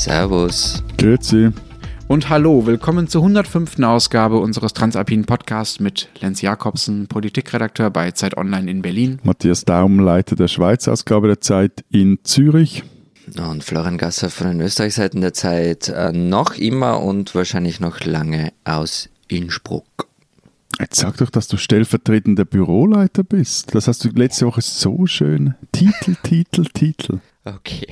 Servus. Grüezi. Und hallo, willkommen zur 105. Ausgabe unseres Transalpinen Podcasts mit Lenz Jakobsen, Politikredakteur bei Zeit Online in Berlin. Matthias Daum, Leiter der Schweiz-Ausgabe der Zeit in Zürich. Und Florian Gasser von den Österreichseiten der Zeit äh, noch immer und wahrscheinlich noch lange aus Innsbruck. Jetzt sag doch, dass du stellvertretender Büroleiter bist. Das hast du letzte Woche so schön. Titel, Titel, Titel. Okay.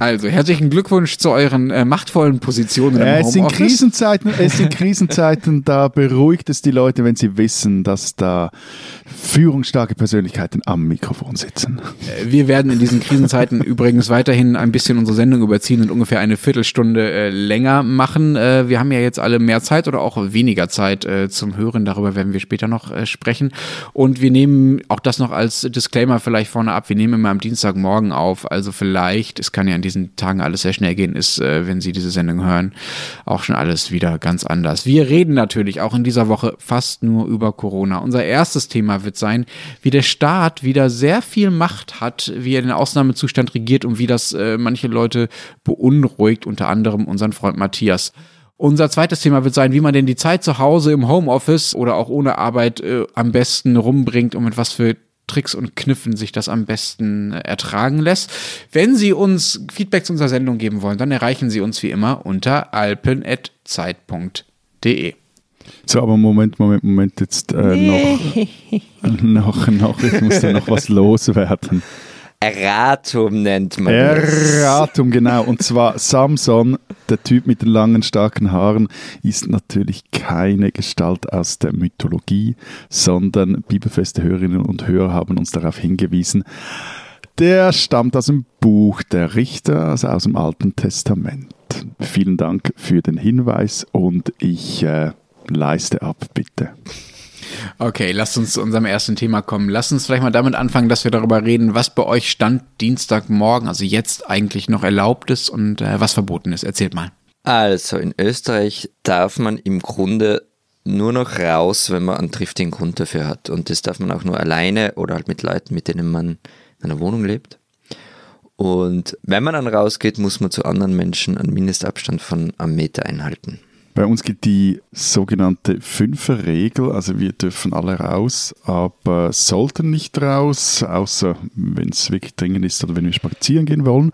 Also herzlichen Glückwunsch zu euren äh, machtvollen Positionen im Äh, es, sind. Krisenzeiten, es sind Krisenzeiten, da beruhigt es die Leute, wenn sie wissen, dass da führungsstarke Persönlichkeiten am Mikrofon sitzen. Äh, Wir werden in diesen Krisenzeiten übrigens weiterhin ein bisschen unsere Sendung überziehen und ungefähr eine Viertelstunde äh, länger machen. Äh, wir haben ja jetzt alle mehr Zeit oder auch weniger Zeit äh, zum Hören. Darüber werden wir später noch sprechen. Und wir nehmen auch das noch als Disclaimer vielleicht vorne ab. Wir nehmen immer am Dienstagmorgen auf. Also vielleicht, es kann ja in diesen Tagen alles sehr schnell gehen, ist, äh, wenn Sie diese Sendung hören, auch schon alles wieder ganz anders. Wir reden natürlich auch in dieser Woche fast nur über Corona. Unser erstes Thema wird sein, wie der Staat wieder sehr viel Macht hat, wie er den Ausnahmezustand regiert und wie das äh, manche Leute beunruhigt, unter anderem unseren Freund Matthias. Unser zweites Thema wird sein, wie man denn die Zeit zu Hause im Homeoffice oder auch ohne Arbeit äh, am besten rumbringt und mit was für Tricks und Kniffen sich das am besten äh, ertragen lässt. Wenn Sie uns Feedback zu unserer Sendung geben wollen, dann erreichen Sie uns wie immer unter alpen.zeit.de. So, aber Moment, Moment, Moment, jetzt äh, noch, noch, noch, ich muss da noch was loswerden. Erratum nennt man das. Erratum, genau. Und zwar Samson, der Typ mit den langen, starken Haaren, ist natürlich keine Gestalt aus der Mythologie, sondern bibelfeste Hörerinnen und Hörer haben uns darauf hingewiesen. Der stammt aus dem Buch der Richter, also aus dem Alten Testament. Vielen Dank für den Hinweis und ich äh, leiste ab, bitte. Okay, lasst uns zu unserem ersten Thema kommen. Lasst uns vielleicht mal damit anfangen, dass wir darüber reden, was bei euch Stand Dienstagmorgen, also jetzt eigentlich noch erlaubt ist und äh, was verboten ist. Erzählt mal. Also in Österreich darf man im Grunde nur noch raus, wenn man einen triftigen Grund dafür hat. Und das darf man auch nur alleine oder halt mit Leuten, mit denen man in einer Wohnung lebt. Und wenn man dann rausgeht, muss man zu anderen Menschen einen Mindestabstand von einem Meter einhalten. Bei uns gibt die sogenannte Fünferregel, also wir dürfen alle raus, aber sollten nicht raus, außer wenn es wirklich dringend ist oder wenn wir spazieren gehen wollen.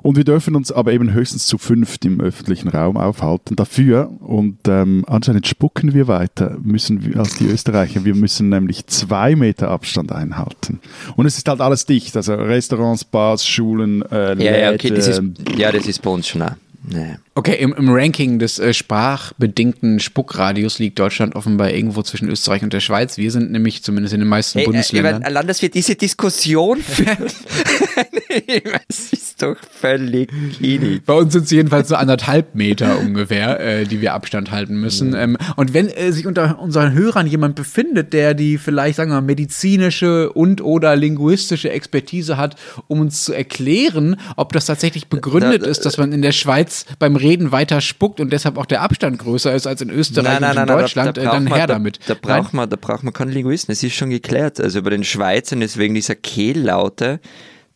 Und wir dürfen uns aber eben höchstens zu fünft im öffentlichen Raum aufhalten. Dafür, und ähm, anscheinend spucken wir weiter, müssen wir als die Österreicher, wir müssen nämlich zwei Meter Abstand einhalten. Und es ist halt alles dicht, also Restaurants, Bars, Schulen, äh, Ja, ja, okay, das ist, Läden. ja, das ist bei uns schon auch. Naja. Okay, im, im Ranking des äh, sprachbedingten Spuckradius liegt Deutschland offenbar irgendwo zwischen Österreich und der Schweiz. Wir sind nämlich zumindest in den meisten Hey, äh, Bundesländern. allein, dass wir diese Diskussion führen, das ist doch völlig kini. Bei uns sind es jedenfalls so anderthalb Meter ungefähr, äh, die wir Abstand halten müssen. Ähm, und wenn äh, sich unter unseren Hörern jemand befindet, der die vielleicht, sagen wir mal, medizinische und oder linguistische Expertise hat, um uns zu erklären, ob das tatsächlich begründet Da- ist, dass man in der Schweiz beim Reden weiter spuckt und deshalb auch der Abstand größer ist als in Österreich und in Deutschland, da, äh, da dann braucht her man, damit. Da, da, Nein? braucht man, da braucht man keinen Linguisten, es ist schon geklärt. Also bei den Schweizern ist wegen dieser Kehllaute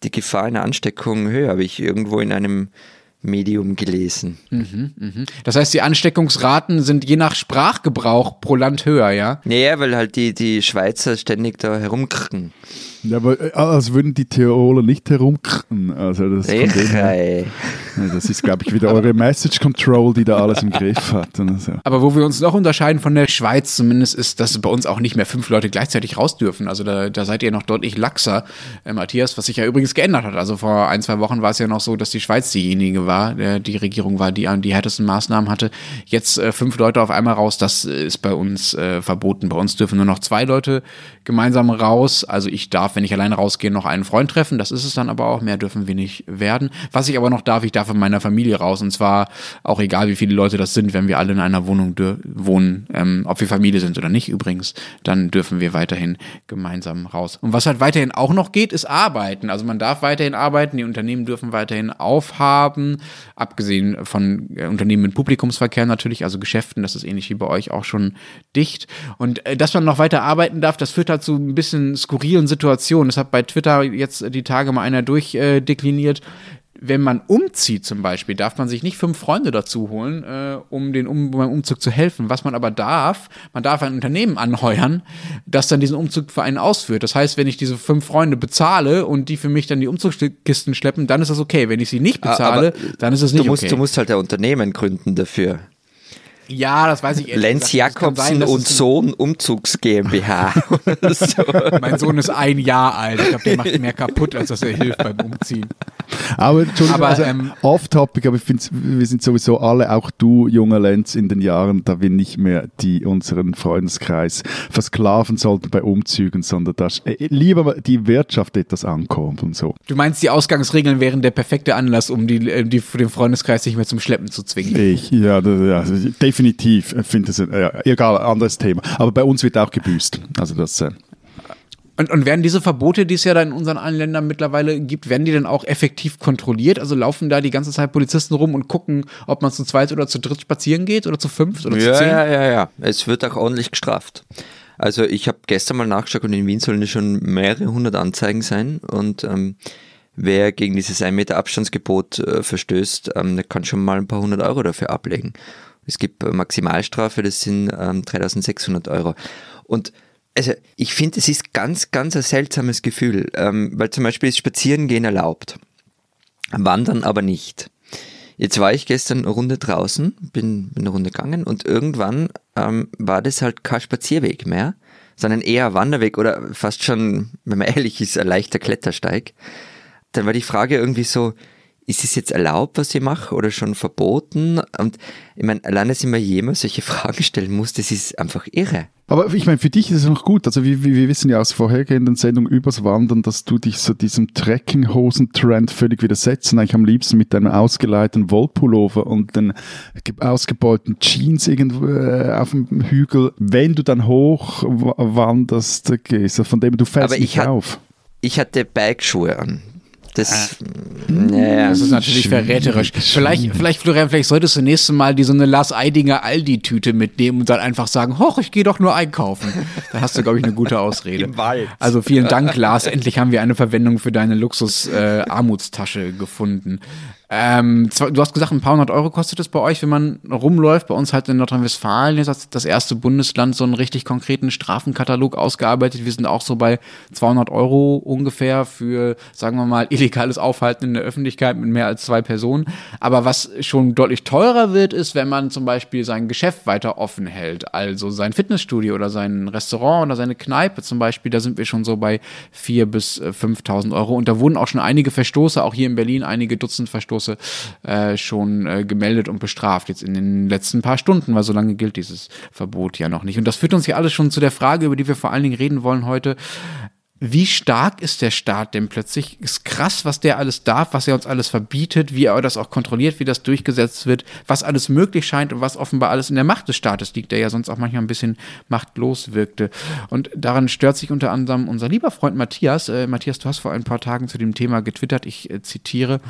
die Gefahr einer Ansteckung höher, habe ich irgendwo in einem Medium gelesen. Das heißt, die Ansteckungsraten sind je nach Sprachgebrauch pro Land höher, ja? Naja, weil halt die, die Schweizer ständig da herumkrcken. Ja, aber äh, als würden die Tiroler nicht herumkrren. Also das, das ist, glaube ich, wieder eure Message Control, die da alles im Griff hat. Und so. Aber wo wir uns noch unterscheiden von der Schweiz zumindest, ist, dass bei uns auch nicht mehr fünf Leute gleichzeitig raus dürfen. Also da, da seid ihr noch deutlich laxer, äh, Matthias, was sich ja übrigens geändert hat. Also vor ein, zwei Wochen war es ja noch so, dass die Schweiz diejenige war, der, die Regierung war, die die härtesten Maßnahmen hatte. Jetzt äh, fünf Leute auf einmal raus, das äh, ist bei uns äh, verboten. Bei uns dürfen nur noch zwei Leute gemeinsam raus. Also ich darf, wenn ich alleine rausgehe, noch einen Freund treffen. Das ist es dann aber auch. Mehr dürfen wir nicht werden. Was ich aber noch darf, ich darf in meiner Familie raus. Und zwar auch egal, wie viele Leute das sind, wenn wir alle in einer Wohnung wohnen, ähm, ob wir Familie sind oder nicht übrigens, dann dürfen wir weiterhin gemeinsam raus. Und was halt weiterhin auch noch geht, ist arbeiten. Also man darf weiterhin arbeiten, die Unternehmen dürfen weiterhin aufhaben, abgesehen von äh, Unternehmen mit Publikumsverkehr natürlich, also Geschäften, das ist ähnlich wie bei euch auch schon dicht. Und äh, dass man noch weiter arbeiten darf, das führt halt zu ein bisschen skurrilen Situationen. Das hat bei Twitter jetzt die Tage mal einer durchdekliniert. wenn man umzieht zum Beispiel, darf man sich nicht fünf Freunde dazu holen, äh, um den um, beim Umzug zu helfen. Was man aber darf, man darf ein Unternehmen anheuern, das dann diesen Umzug für einen ausführt. Das heißt, wenn ich diese fünf Freunde bezahle und die für mich dann die Umzugskisten schleppen, dann ist das okay. Wenn ich sie nicht bezahle, aber dann ist es nicht du musst, okay. Du musst halt ein Unternehmen gründen dafür. Ja, das weiß ich Lenz gesagt. Jakobsen sein, und Sohn Umzugs GmbH. so. Mein Sohn ist ein Jahr alt. Ich glaube, der macht mehr kaputt, als dass er hilft beim Umziehen. Aber, Entschuldigung, aber, also, ähm, off-topic, aber ich finde, wir sind sowieso alle, auch du, junger Lenz, in den Jahren, da wir nicht mehr die unseren Freundeskreis versklaven sollten bei Umzügen, sondern dass äh, lieber die Wirtschaft etwas ankommt und so. Du meinst, die Ausgangsregeln wären der perfekte Anlass, um die, äh, die, den Freundeskreis nicht mehr zum Schleppen zu zwingen? Ich, ja, das, ja definitiv finde es, äh, egal, anderes Thema. Aber bei uns wird auch gebüßt. Also das. Äh, und, und werden diese Verbote, die es ja da in unseren allen Ländern mittlerweile gibt, werden die dann auch effektiv kontrolliert? Also laufen da die ganze Zeit Polizisten rum und gucken, ob man zu zweit oder zu dritt spazieren geht oder zu fünft oder ja, zu zehn? Ja, ja, ja. Es wird auch ordentlich gestraft. Also ich habe gestern mal nachgeschaut und in Wien sollen schon mehrere hundert Anzeigen sein und ähm, wer gegen dieses 1 Meter Abstandsgebot äh, verstößt, ähm, der kann schon mal ein paar hundert Euro dafür ablegen. Es gibt Maximalstrafe, das sind ähm, 3600 Euro. Und also ich finde, es ist ganz, ganz ein seltsames Gefühl, ähm, weil zum Beispiel ist Spazierengehen erlaubt, Wandern aber nicht. Jetzt war ich gestern eine Runde draußen, bin, bin eine Runde gegangen und irgendwann ähm, war das halt kein Spazierweg mehr, sondern eher Wanderweg oder fast schon, wenn man ehrlich ist, ein leichter Klettersteig. Dann war die Frage irgendwie so, ist es jetzt erlaubt, was ich mache oder schon verboten? Und ich meine, allein, dass ich mir jemand solche Fragen stellen muss, das ist einfach irre. Aber ich meine, für dich ist es noch gut. Also wir, wir wissen ja aus vorhergehenden Sendungen übers Wandern, dass du dich so diesem Trekkinghosen-Trend völlig widersetzt. Eigentlich am liebsten mit deinem ausgeleiteten Wollpullover und den ausgebeulten Jeans irgendwo äh, auf dem Hügel, wenn du dann hoch wanderst, gehst. Von dem du fällst nicht auf. Ich hatte Bikeschuhe an. Das, äh, ja, das ist natürlich verräterisch. Vielleicht, vielleicht, Florian, vielleicht solltest du nächstes Mal die so eine Lars Eidinger Aldi-Tüte mitnehmen und dann einfach sagen, hoch, ich gehe doch nur einkaufen. Dann hast du, glaube ich, eine gute Ausrede. Im Wald. Also vielen Dank, Lars. Endlich haben wir eine Verwendung für deine Luxus-Armutstasche äh, gefunden. Ähm, du hast gesagt, ein paar hundert Euro kostet es bei euch, wenn man rumläuft. Bei uns halt in Nordrhein-Westfalen ist das, das erste Bundesland so einen richtig konkreten Strafenkatalog ausgearbeitet. Wir sind auch so bei 200 Euro ungefähr für, sagen wir mal, illegales Aufhalten in der Öffentlichkeit mit mehr als zwei Personen. Aber was schon deutlich teurer wird, ist, wenn man zum Beispiel sein Geschäft weiter offen hält. Also sein Fitnessstudio oder sein Restaurant oder seine Kneipe zum Beispiel. Da sind wir schon so bei 4.000 bis 5.000 Euro. Und da wurden auch schon einige Verstoße, auch hier in Berlin einige Dutzend Verstoße Verstoße äh, schon äh, gemeldet und bestraft, jetzt in den letzten paar Stunden, weil so lange gilt dieses Verbot ja noch nicht. Und das führt uns ja alles schon zu der Frage, über die wir vor allen Dingen reden wollen heute. Wie stark ist der Staat denn plötzlich? Ist krass, was der alles darf, was er uns alles verbietet, wie er das auch kontrolliert, wie das durchgesetzt wird, was alles möglich scheint und was offenbar alles in der Macht des Staates liegt, der ja sonst auch manchmal ein bisschen machtlos wirkte. Und daran stört sich unter anderem unser lieber Freund Matthias. Äh, Matthias, du hast vor ein paar Tagen zu dem Thema getwittert, ich äh, zitiere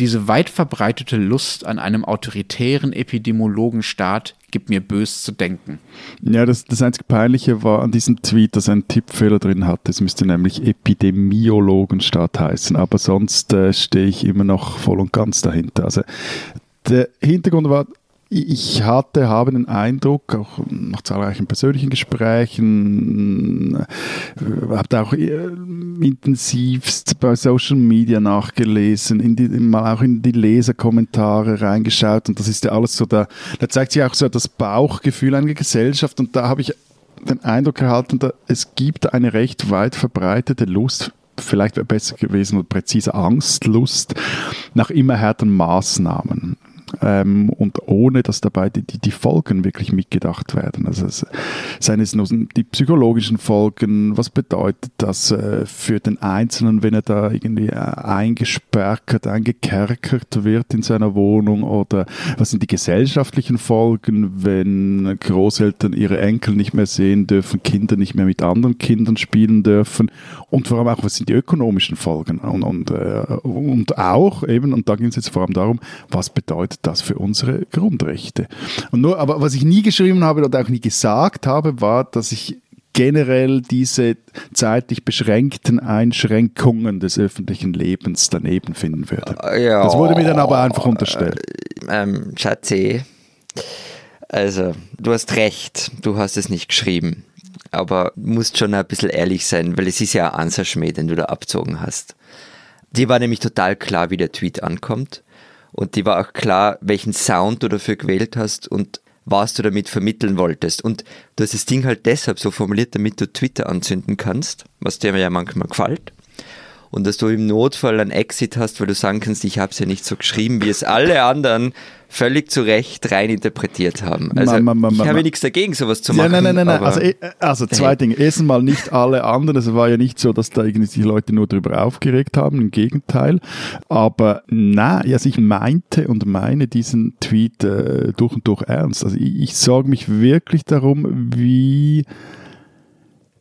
diese weit verbreitete Lust an einem autoritären Epidemiologenstaat gibt mir bös zu denken. Ja, das, das einzige Peinliche war an diesem Tweet, dass einen Tippfehler drin hatte. Es müsste nämlich Epidemiologenstaat heißen, aber sonst äh, stehe ich immer noch voll und ganz dahinter. Also der Hintergrund war, ich hatte, habe den Eindruck, auch nach zahlreichen persönlichen Gesprächen, äh, habe da auch äh, intensivst bei Social Media nachgelesen, in die, mal auch in die Leserkommentare reingeschaut und das ist ja alles so, da, da zeigt sich auch so das Bauchgefühl einer Gesellschaft und da habe ich den Eindruck erhalten, da, es gibt eine recht weit verbreitete Lust vielleicht wäre besser gewesen oder präziser Angstlust nach immer härteren Maßnahmen ähm, und ohne dass dabei die, die, die, Folgen wirklich mitgedacht werden. Also es, seien es nur die psychologischen Folgen, was bedeutet das äh, für den Einzelnen, wenn er da irgendwie äh, eingesperrt, eingekerkert wird in seiner Wohnung? Oder was sind die gesellschaftlichen Folgen, wenn Großeltern ihre Enkel nicht mehr sehen dürfen, Kinder nicht mehr mit anderen Kindern spielen dürfen? Und vor allem auch, was sind die ökonomischen Folgen? Und, und, äh, und auch eben, und da ging es jetzt vor allem darum, was bedeutet das für unsere Grundrechte. Und nur, aber was ich nie geschrieben habe oder auch nie gesagt habe, war, dass ich generell diese zeitlich beschränkten Einschränkungen des öffentlichen Lebens daneben finden würde. Ja, Das wurde mir dann aber einfach unterstellt. ähm, Schatzi, also du hast recht, du hast es nicht geschrieben, aber musst schon ein bisschen ehrlich sein, weil es ist ja ein Ansatzschmäh, den du da abzogen hast. Dir war nämlich total klar, wie der Tweet ankommt und dir war auch klar, welchen Sound du dafür gewählt hast und was du damit vermitteln wolltest. Und du hast das Ding halt deshalb so formuliert, damit du Twitter anzünden kannst, was dir ja manchmal gefällt und dass du im Notfall ein Exit hast, weil du sagen kannst, ich habe es ja nicht so geschrieben, wie es alle anderen völlig zu Recht rein interpretiert haben. Also Ma, ma, ma, ich habe ma. nichts dagegen, sowas zu Ja, machen. nein, nein, nein, nein. Also, eh, also zwei Hey. Dinge. Erstens mal nicht alle anderen. Es war ja nicht so, dass da irgendwie die Leute nur darüber aufgeregt haben. Im Gegenteil. Aber nein, also ich meinte und meine diesen Tweet äh, durch und durch ernst. Also ich, ich sorge mich wirklich darum, wie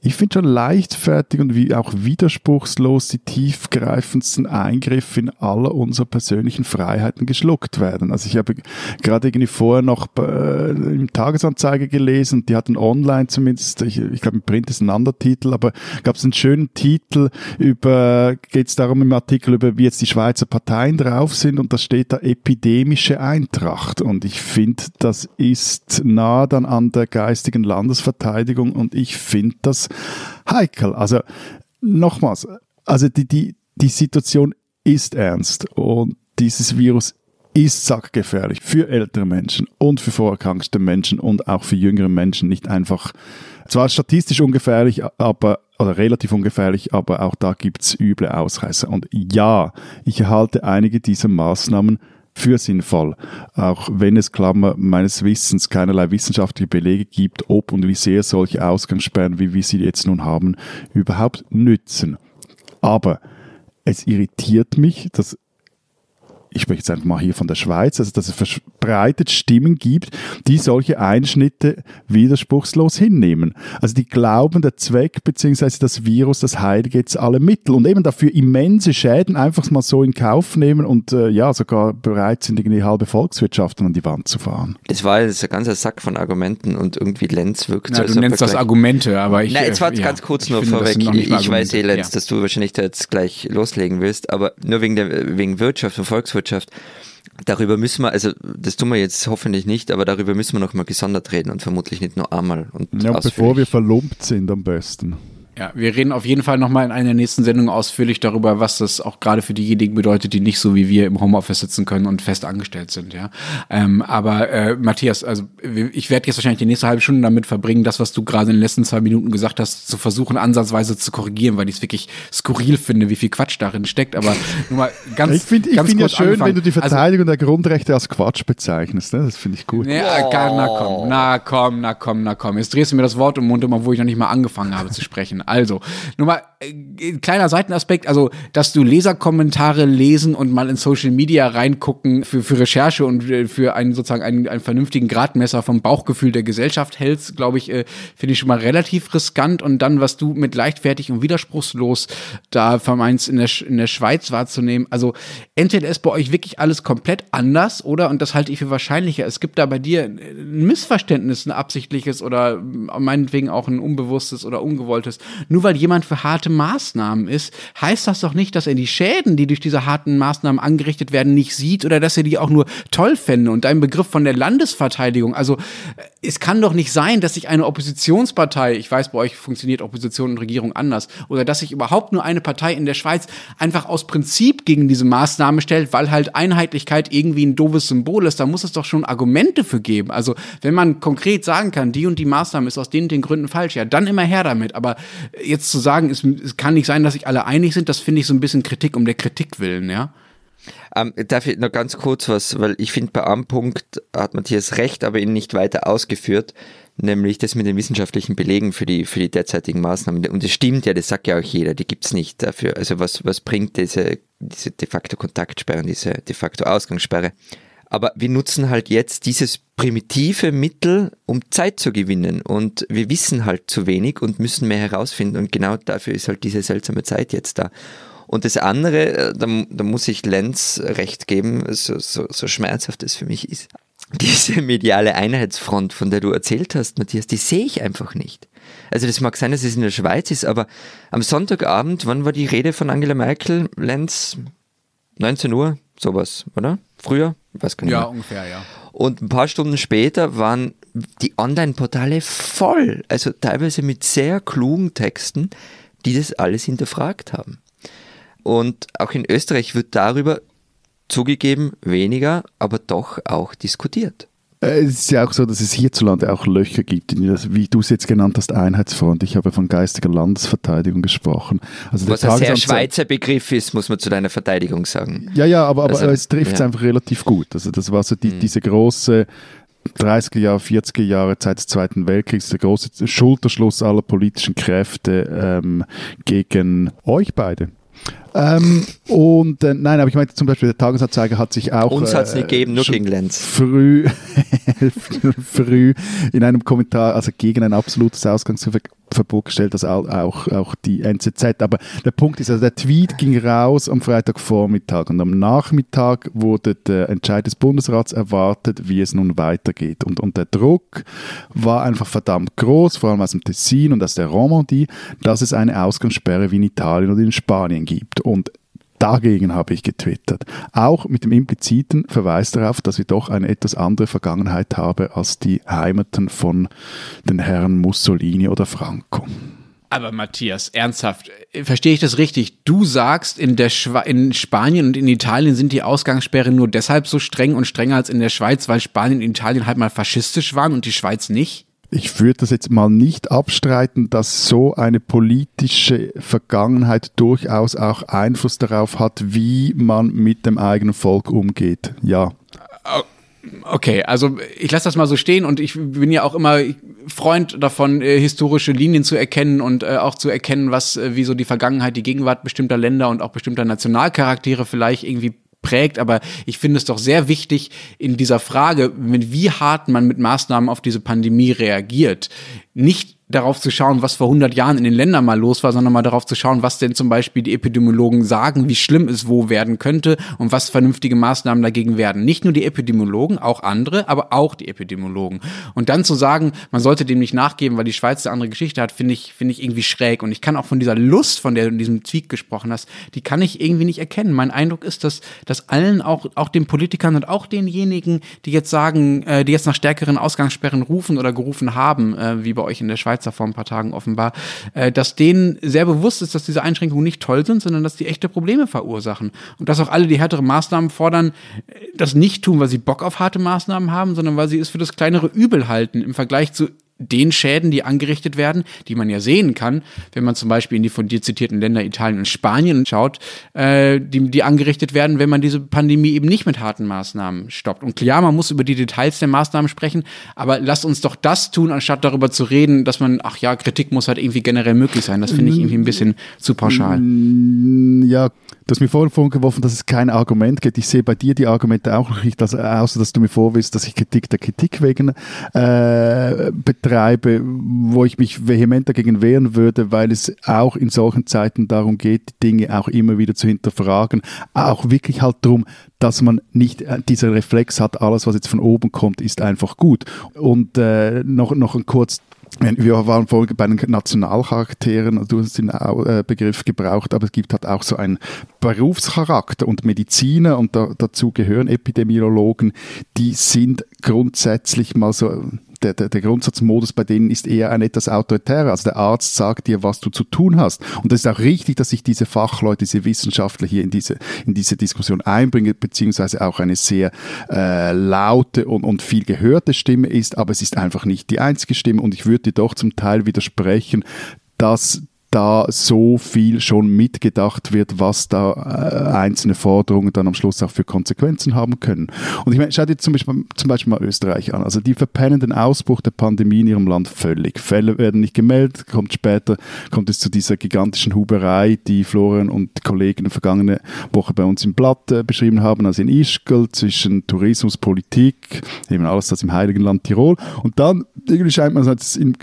ich finde schon leichtfertig und wie auch widerspruchslos die tiefgreifendsten Eingriffe in alle unsere persönlichen Freiheiten geschluckt werden. Also ich habe gerade irgendwie vorher noch äh, im Tagesanzeiger gelesen, die hatten online zumindest, ich, ich glaube im Print ist ein anderer Titel, aber gab es einen schönen Titel über, geht es darum im Artikel über, wie jetzt die Schweizer Parteien drauf sind und da steht da epidemische Eintracht und ich finde, das ist nah dann an der geistigen Landesverteidigung und ich finde das heikel. Also nochmals, also die, die, die Situation ist ernst und dieses Virus ist sackgefährlich für ältere Menschen und für vorerkrankte Menschen und auch für jüngere Menschen nicht einfach, zwar statistisch ungefährlich, aber oder relativ ungefährlich, aber auch da gibt's üble Ausreißer. Und ja, ich halte einige dieser Maßnahmen für sinnvoll, auch wenn es Klammer meines Wissens keinerlei wissenschaftliche Belege gibt, ob und wie sehr solche Ausgangssperren, wie wir sie jetzt nun haben, überhaupt nützen. Aber es irritiert mich, dass ich spreche jetzt einfach mal hier von der Schweiz, also dass es verbreitet Stimmen gibt, die solche Einschnitte widerspruchslos hinnehmen. Also die glauben, der Zweck bzw. das Virus, das heiligt jetzt alle Mittel und eben dafür immense Schäden einfach mal so in Kauf nehmen und äh, ja, sogar bereit sind, irgendwie halbe Volkswirtschaften an die Wand zu fahren. Das war jetzt ein ganzer Sack von Argumenten und irgendwie Lenz wirkt Na, so, du nennst das Argumente, aber ich. Nein, jetzt äh, warte ja, ganz kurz ich nur vorweg. Ich, ich weiß eh. Lenz, dass du wahrscheinlich da jetzt gleich loslegen willst, aber nur wegen der wegen Wirtschaft und Volkswirtschaft. Darüber müssen wir, also das tun wir jetzt hoffentlich nicht, aber darüber müssen wir noch mal gesondert reden und vermutlich nicht nur einmal. Und Ja, bevor wir verlumpt sind am besten. Ja, wir reden auf jeden Fall nochmal in einer nächsten Sendungen ausführlich darüber, was das auch gerade für diejenigen bedeutet, die nicht so wie wir im Homeoffice sitzen können und fest angestellt sind, ja. Ähm, aber äh, Matthias, also ich werde jetzt wahrscheinlich die nächste halbe Stunde damit verbringen, das, was du gerade in den letzten zwei Minuten gesagt hast, zu versuchen, ansatzweise zu korrigieren, weil ich es wirklich skurril finde, wie viel Quatsch darin steckt. Aber nur mal ganz Ich finde ich find ja schön, angefangen. wenn du die Also, Verteidigung der Grundrechte als Quatsch bezeichnest. Ne? Das finde ich gut. Nee, äh, gar- na komm, na komm, na komm, na komm. Jetzt drehst du mir das Wort im Mund, immer wo ich noch nicht mal angefangen habe zu sprechen. Also, äh, kleiner Seitenaspekt, also, dass du Leserkommentare lesen und mal in Social Media reingucken für, für Recherche und äh, für einen sozusagen einen, einen vernünftigen Gradmesser vom Bauchgefühl der Gesellschaft hältst, glaube ich, äh, finde ich schon mal relativ riskant. Und dann, was du mit leichtfertig und widerspruchslos da vermeinst, in der, in der Schweiz wahrzunehmen. Also, entweder ist bei euch wirklich alles komplett anders oder, und das halte ich für wahrscheinlicher, es gibt da bei dir ein Missverständnis, ein absichtliches oder äh, meinetwegen auch ein unbewusstes oder ungewolltes. Nur weil jemand für harte Maßnahmen ist, heißt das doch nicht, dass er die Schäden, die durch diese harten Maßnahmen angerichtet werden, nicht sieht oder dass er die auch nur toll fände. Und dein Begriff von der Landesverteidigung, also es kann doch nicht sein, dass sich eine Oppositionspartei, ich weiß, bei euch funktioniert Opposition und Regierung anders, oder dass sich überhaupt nur eine Partei in der Schweiz einfach aus Prinzip gegen diese Maßnahme stellt, weil halt Einheitlichkeit irgendwie ein doofes Symbol ist. Da muss es doch schon Argumente für geben. Also wenn man konkret sagen kann, die und die Maßnahme ist aus den und den Gründen falsch, ja, dann immer her damit. Aber jetzt zu sagen, es, es kann nicht sein, dass sich alle einig sind, das finde ich so ein bisschen Kritik um der Kritik willen, ja. Ähm, darf ich noch ganz kurz was, weil ich finde, bei einem Punkt hat Matthias recht, aber ihn nicht weiter ausgeführt, nämlich das mit den wissenschaftlichen Belegen für die, für die derzeitigen Maßnahmen. Und das stimmt ja, das sagt ja auch jeder, die gibt's nicht dafür. Also was, was bringt diese, diese de facto Kontaktsperre, diese de facto Ausgangssperre? Aber wir nutzen halt jetzt dieses primitive Mittel, um Zeit zu gewinnen. Und wir wissen halt zu wenig und müssen mehr herausfinden. Und genau dafür ist halt diese seltsame Zeit jetzt da. Und das andere, äh, da, da muss ich Lenz recht geben, so, so, so schmerzhaft es für mich ist. diese mediale Einheitsfront, von der du erzählt hast, Matthias, die sehe ich einfach nicht. Also das mag sein, dass es in der Schweiz ist, aber am Sonntagabend, wann war die Rede von Angela Merkel? Lenz, 19 Uhr, sowas, oder? Früher? Ich weiß gar nicht. Ja, mehr. ungefähr, ja. Und ein paar Stunden später waren die Online-Portale voll, also teilweise mit sehr klugen Texten, die das alles hinterfragt haben. Und auch in Österreich wird darüber zugegeben weniger, aber doch auch diskutiert. Äh, es ist ja auch so, dass es hierzulande auch Löcher gibt, wie du es jetzt genannt hast, Einheitsfront. Ich habe von geistiger Landesverteidigung gesprochen. Also Was ein sehr Schweizer Begriff ist, muss man zu deiner Verteidigung sagen. Ja, ja, aber, aber also, es trifft es ja. einfach relativ gut. Also das war so die, mhm. diese große 30er Jahre, 40er Jahre Zeit des Zweiten Weltkriegs, der große Schulterschluss aller politischen Kräfte ähm, gegen euch beide. Ähm, und äh, nein, aber ich meinte zum Beispiel, der Tagesanzeiger hat sich auch. Uns hat es nicht gegeben, nur gegen Lenz. Früh, früh in einem Kommentar, also gegen ein absolutes Ausgangsverbot gestellt, also auch, auch die NZZ. Aber der Punkt ist, also der Tweet ging raus am Freitagvormittag und am Nachmittag wurde der Entscheid des Bundesrats erwartet, wie es nun weitergeht. Und, und der Druck war einfach verdammt groß, vor allem aus dem Tessin und aus der Romandie, dass es eine Ausgangssperre wie in Italien oder in Spanien gibt. Und Dagegen habe ich getwittert. Auch mit dem impliziten Verweis darauf, dass wir doch eine etwas andere Vergangenheit haben als die Heimaten von den Herren Mussolini oder Franco. Aber Matthias, ernsthaft, verstehe ich das richtig? Du sagst, in, der Schwa in Spanien und in Italien sind die Ausgangssperren nur deshalb so streng und strenger als in der Schweiz, weil Spanien und Italien halt mal faschistisch waren und die Schweiz nicht? Ich würde das jetzt mal nicht abstreiten, dass so eine politische Vergangenheit durchaus auch Einfluss darauf hat, wie man mit dem eigenen Volk umgeht. Ja. Okay, also ich lasse das mal so stehen und ich bin ja auch immer Freund davon, äh, historische Linien zu erkennen und äh, auch zu erkennen, was, äh, wie so die Vergangenheit, die Gegenwart bestimmter Länder und auch bestimmter Nationalcharaktere vielleicht irgendwie prägt, aber ich finde es doch sehr wichtig in dieser Frage, wie hart man mit Maßnahmen auf diese Pandemie reagiert, nicht darauf zu schauen, was vor 100 Jahren in den Ländern mal los war, sondern mal darauf zu schauen, was denn zum Beispiel die Epidemiologen sagen, wie schlimm es wo werden könnte und was vernünftige Maßnahmen dagegen werden. Nicht nur die Epidemiologen, auch andere, aber auch die Epidemiologen. Und dann zu sagen, man sollte dem nicht nachgeben, weil die Schweiz eine andere Geschichte hat, finde ich, finde ich irgendwie schräg. Und ich kann auch von dieser Lust, von der du in diesem Tweet gesprochen hast, die kann ich irgendwie nicht erkennen. Mein Eindruck ist, dass, dass allen, auch, auch den Politikern und auch denjenigen, die jetzt sagen, äh, die jetzt nach stärkeren Ausgangssperren rufen oder gerufen haben, äh, wie bei euch in der Schweiz, Schweizer vor ein paar Tagen offenbar, äh, dass denen sehr bewusst ist, dass diese Einschränkungen nicht toll sind, sondern dass die echte Probleme verursachen. Und dass auch alle, die härtere Maßnahmen fordern, äh, das nicht tun, weil sie Bock auf harte Maßnahmen haben, sondern weil sie es für das kleinere Übel halten im Vergleich zu den Schäden, die angerichtet werden, die man ja sehen kann, wenn man zum Beispiel in die von dir zitierten Länder Italien und Spanien schaut, äh, die, die angerichtet werden, wenn man diese Pandemie eben nicht mit harten Maßnahmen stoppt. Und klar, man muss über die Details der Maßnahmen sprechen, aber lasst uns doch das tun, anstatt darüber zu reden, dass man, ach ja, Kritik muss halt irgendwie generell möglich sein. Das finde ich irgendwie ein bisschen zu pauschal. Ja, Du hast mir vorhin vorgeworfen, dass es kein Argument gibt. Ich sehe bei dir die Argumente auch noch nicht, also, außer dass du mir vorwirfst, dass ich Kritik der Kritik wegen äh, betreibe, wo ich mich vehement dagegen wehren würde, weil es auch in solchen Zeiten darum geht, die Dinge auch immer wieder zu hinterfragen. Auch wirklich halt darum, dass man nicht äh, dieser Reflex hat, alles, was jetzt von oben kommt, ist einfach gut. Und äh, noch, noch ein kurz wir waren vorhin bei den Nationalcharakteren, du hast den äh, Begriff gebraucht, aber es gibt halt auch so einen Berufscharakter und Mediziner und da, dazu gehören Epidemiologen, die sind grundsätzlich mal so der, der, der Grundsatzmodus bei denen ist eher ein etwas autoritärer. Also der Arzt sagt dir, was du zu tun hast. Und es ist auch richtig, dass sich diese Fachleute, diese Wissenschaftler hier in diese, in diese Diskussion einbringen, beziehungsweise auch eine sehr äh, laute und, und viel gehörte Stimme ist, aber es ist einfach nicht die einzige Stimme. Und ich würde dir doch zum Teil widersprechen, dass da so viel schon mitgedacht wird, was da äh, einzelne Forderungen dann am Schluss auch für Konsequenzen haben können. Und ich meine, schau dir zum Beispiel, zum Beispiel mal Österreich an. Also die verpennen den Ausbruch der Pandemie in ihrem Land völlig. Fälle werden nicht gemeldet, kommt später, kommt es zu dieser gigantischen Huberei, die Florian und Kollegen vergangene Woche bei uns im Blatt äh, beschrieben haben, also in Ischgl zwischen Tourismus, Politik, eben alles das im Heiligen Land Tirol. Und dann irgendwie scheint man, es in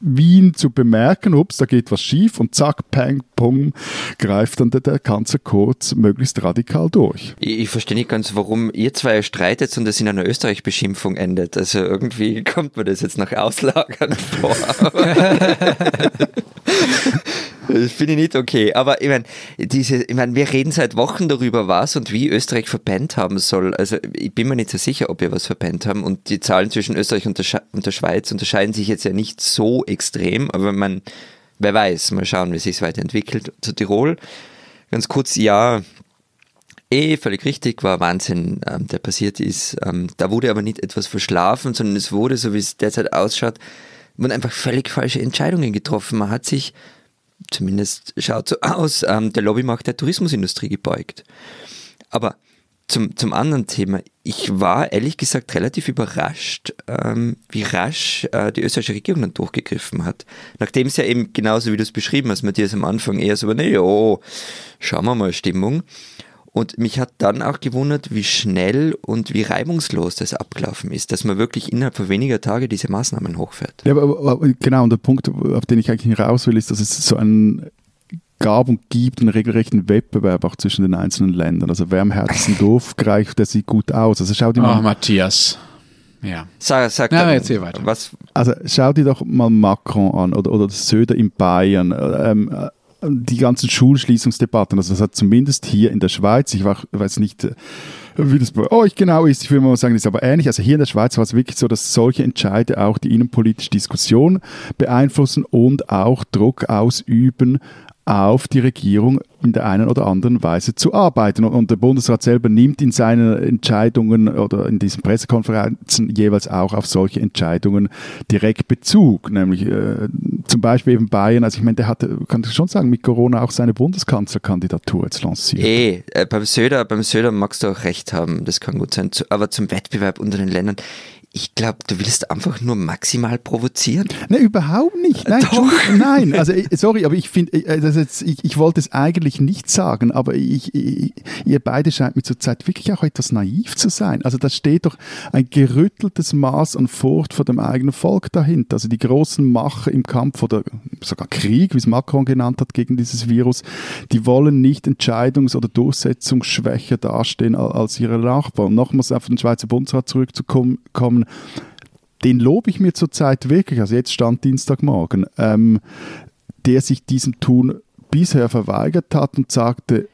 Wien zu bemerken, ups, da geht was schief und zack, peng, pum, greift dann der, der Kanzler Kurz möglichst radikal durch. Ich, ich verstehe nicht ganz, warum ihr zwei streitet und das in einer Österreich-Beschimpfung endet. Also irgendwie kommt mir das jetzt nach Auslagern vor. Das finde ich nicht okay. Aber ich meine, ich meine, wir reden seit Wochen darüber, was und wie Österreich verpennt haben soll. Also ich bin mir nicht so sicher, ob wir was verpennt haben. Und die Zahlen zwischen Österreich und der, und der Schweiz unterscheiden sich jetzt ja nicht so extrem, aber man, wer weiß, mal schauen, wie sich es weiterentwickelt. Zu Tirol, ganz kurz, ja, Eh, völlig richtig, war Wahnsinn, ähm, der passiert ist. Ähm, da wurde aber nicht etwas verschlafen, sondern es wurde, so wie es derzeit ausschaut, wurden einfach völlig falsche Entscheidungen getroffen. Man hat sich zumindest schaut so aus, ähm, der Lobbymacht der Tourismusindustrie gebeugt. Aber zum, zum anderen Thema, ich war ehrlich gesagt relativ überrascht, ähm, wie rasch äh, die österreichische Regierung dann durchgegriffen hat. Nachdem es ja eben genauso wie du es beschrieben hast, Matthias am Anfang eher so, war, naja, schauen wir mal Stimmung. Und mich hat dann auch gewundert, wie schnell und wie reibungslos das abgelaufen ist, dass man wirklich innerhalb von weniger Tage diese Maßnahmen hochfährt. Ja, aber, aber genau, und der Punkt, auf den ich eigentlich raus will, ist, dass es so einen gab und gibt einen regelrechten Wettbewerb auch zwischen den einzelnen Ländern. Also wer am härtesten Dorf greift, der sieht gut aus. Also schau dir mal. Oh, Matthias. Ja. Sag, sag ja, dann, erzähl weiter. Was, Also schau dir doch mal Macron an oder, oder Söder in Bayern. Ähm, die ganzen Schulschließungsdebatten, also das hat zumindest hier in der Schweiz, ich weiß nicht, äh, wie das bei euch genau ist, ich will mal sagen, das ist aber ähnlich. Also hier in der Schweiz war es wirklich so, dass solche Entscheide auch die innenpolitische Diskussion beeinflussen und auch Druck ausüben auf die Regierung in der einen oder anderen Weise zu arbeiten. Und der Bundesrat selber nimmt in seinen Entscheidungen oder in diesen Pressekonferenzen jeweils auch auf solche Entscheidungen direkt Bezug. Nämlich äh, zum Beispiel eben Bayern, also ich meine, der hatte, kann ich schon sagen, mit Corona auch seine Bundeskanzlerkandidatur jetzt lanciert. eh, äh, beim Söder, beim Söder magst du auch recht haben, das kann gut sein. Zu- Aber zum Wettbewerb unter den Ländern, ich glaube, du willst einfach nur maximal provozieren. Nein, überhaupt nicht. Nein, Entschuldigung, nein. Also ich- sorry, aber ich finde, äh, jetzt, ich, ich wollte es eigentlich nicht sagen, aber ich, ich, ihr beide scheint mir zurzeit wirklich auch etwas naiv zu sein. Also da steht doch ein gerütteltes Maß an Furcht vor dem eigenen Volk dahinter. Also die großen Macher im Kampf oder sogar Krieg, wie es Macron genannt hat, gegen dieses Virus, die wollen nicht entscheidungs- oder durchsetzungsschwächer dastehen al- als ihre Nachbarn. Nochmals auf den Schweizer Bundesrat zurückzukommen, kommen, den lobe ich mir zurzeit wirklich, also jetzt stand Dienstagmorgen, ähm, der sich diesem Tun bisher verweigert hat und sagte,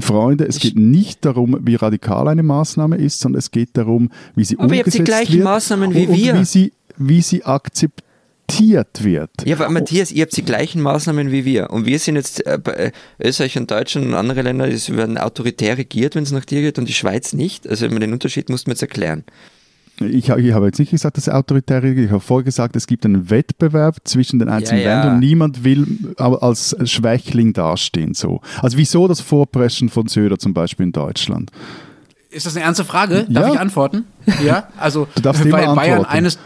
Freunde, es geht nicht darum, wie radikal eine Maßnahme ist, sondern es geht darum, wie sie Aber ihr habt die umgesetzt gleichen wird Maßnahmen wie und, wir. Und wie sie, wie sie akzeptiert wird. Ja, aber Matthias, ihr habt die gleichen Maßnahmen wie wir. Und wir sind jetzt, äh, bei äh, Österreich und Deutschland und andere Länder, die werden autoritär regiert, wenn es nach dir geht, und die Schweiz nicht. Also den Unterschied musst du mir jetzt erklären. Ich, ich habe jetzt nicht gesagt, dass es autoritär ist. Ich habe vorher gesagt, es gibt einen Wettbewerb zwischen den einzelnen Ja, ja. Ländern und niemand will als Schwächling dastehen. So. Also wieso das Vorpreschen von Söder zum Beispiel in Deutschland? Ist das eine ernste Frage? Darf Ja. ich antworten? Ja, also Du darfst weil immer Bayern eines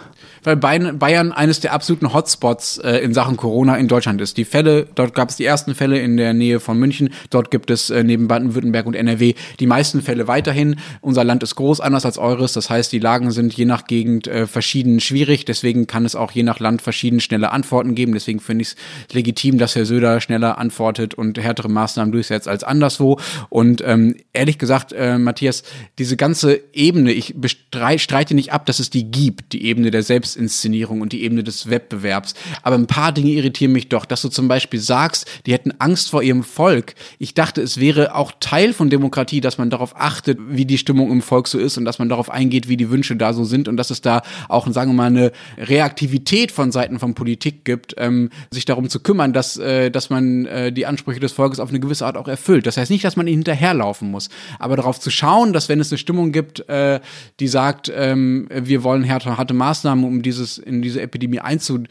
weil Bayern, eines der absoluten Hotspots äh, in Sachen Corona in Deutschland ist. Die Fälle, dort gab es die ersten Fälle in der Nähe von München, dort gibt es äh, neben Baden-Württemberg und NRW die meisten Fälle weiterhin. Unser Land ist groß, anders als eures, das heißt, die Lagen sind je nach Gegend äh, verschieden schwierig, deswegen kann es auch je nach Land verschieden schnelle Antworten geben. Deswegen finde ich es legitim, dass Herr Söder schneller antwortet und härtere Maßnahmen durchsetzt als anderswo. Und ähm, ehrlich gesagt, äh, Matthias, diese ganze Ebene, ich streite nicht ab, dass es die gibt, die Ebene der Selbstinszenierung und die Ebene des Wettbewerbs. Aber ein paar Dinge irritieren mich doch, dass du zum Beispiel sagst, die hätten Angst vor ihrem Volk. Ich dachte, es wäre auch Teil von Demokratie, dass man darauf achtet, wie die Stimmung im Volk so ist und dass man darauf eingeht, wie die Wünsche da so sind und dass es da auch, sagen wir mal, eine Reaktivität von Seiten von Politik gibt, ähm, sich darum zu kümmern, dass, äh, dass man äh, die Ansprüche des Volkes auf eine gewisse Art auch erfüllt. Das heißt nicht, dass man ihnen hinterherlaufen muss, aber darauf zu schauen, dass wenn es eine Stimmung gibt, äh, die sagt, ähm, wir wollen harte, Maßnahmen, um dieses in diese Epidemie einzu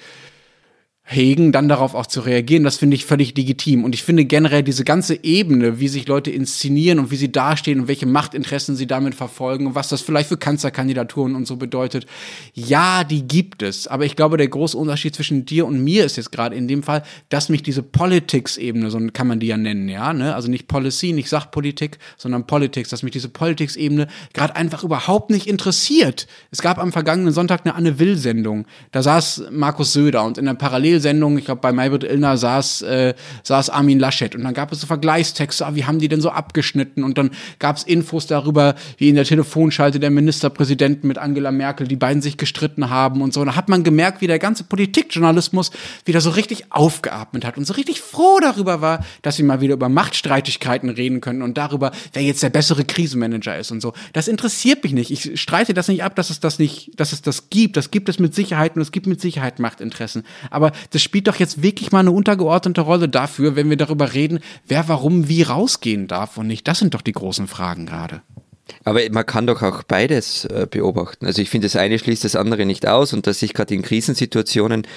hegen, dann darauf auch zu reagieren, das finde ich völlig legitim. Und ich finde generell diese ganze Ebene, wie sich Leute inszenieren und wie sie dastehen und welche Machtinteressen sie damit verfolgen und was das vielleicht für Kanzlerkandidaturen und so bedeutet, ja, die gibt es. Aber ich glaube, der große Unterschied zwischen dir und mir ist jetzt gerade in dem Fall, dass mich diese Politics-Ebene, so kann man die ja nennen, ja, ne? also nicht Policy, nicht Sachpolitik, sondern Politics, dass mich diese Politics-Ebene gerade einfach überhaupt nicht interessiert. Es gab am vergangenen Sonntag eine Anne Will-Sendung. Da saß Markus Söder und in der Parallelsendung, ich glaube bei Maybrit Illner saß, äh, saß Armin Laschet und dann gab es so Vergleichstexte, ah, wie haben die denn so abgeschnitten und dann gab es Infos darüber, wie in der Telefonschalte der Ministerpräsidenten mit Angela Merkel, die beiden sich gestritten haben und so. Und da hat man gemerkt, wie der ganze Politikjournalismus wieder so richtig aufgeatmet hat und so richtig froh darüber war, dass sie mal wieder über Machtstreitigkeiten reden können und darüber, wer jetzt der bessere Krisenmanager ist und so. Das interessiert mich nicht. Ich streite das nicht ab, dass es das nicht, dass es das gibt. Das gibt es mit Sicherheit und es gibt mit Sicherheit Machtinteressen. Aber das spielt doch jetzt wirklich mal eine untergeordnete Rolle dafür, wenn wir darüber reden, wer warum wie rausgehen darf und nicht. Das sind doch die großen Fragen gerade. Aber man kann doch auch beides äh, beobachten. Also ich finde, das eine schließt das andere nicht aus und dass sich gerade in Krisensituationen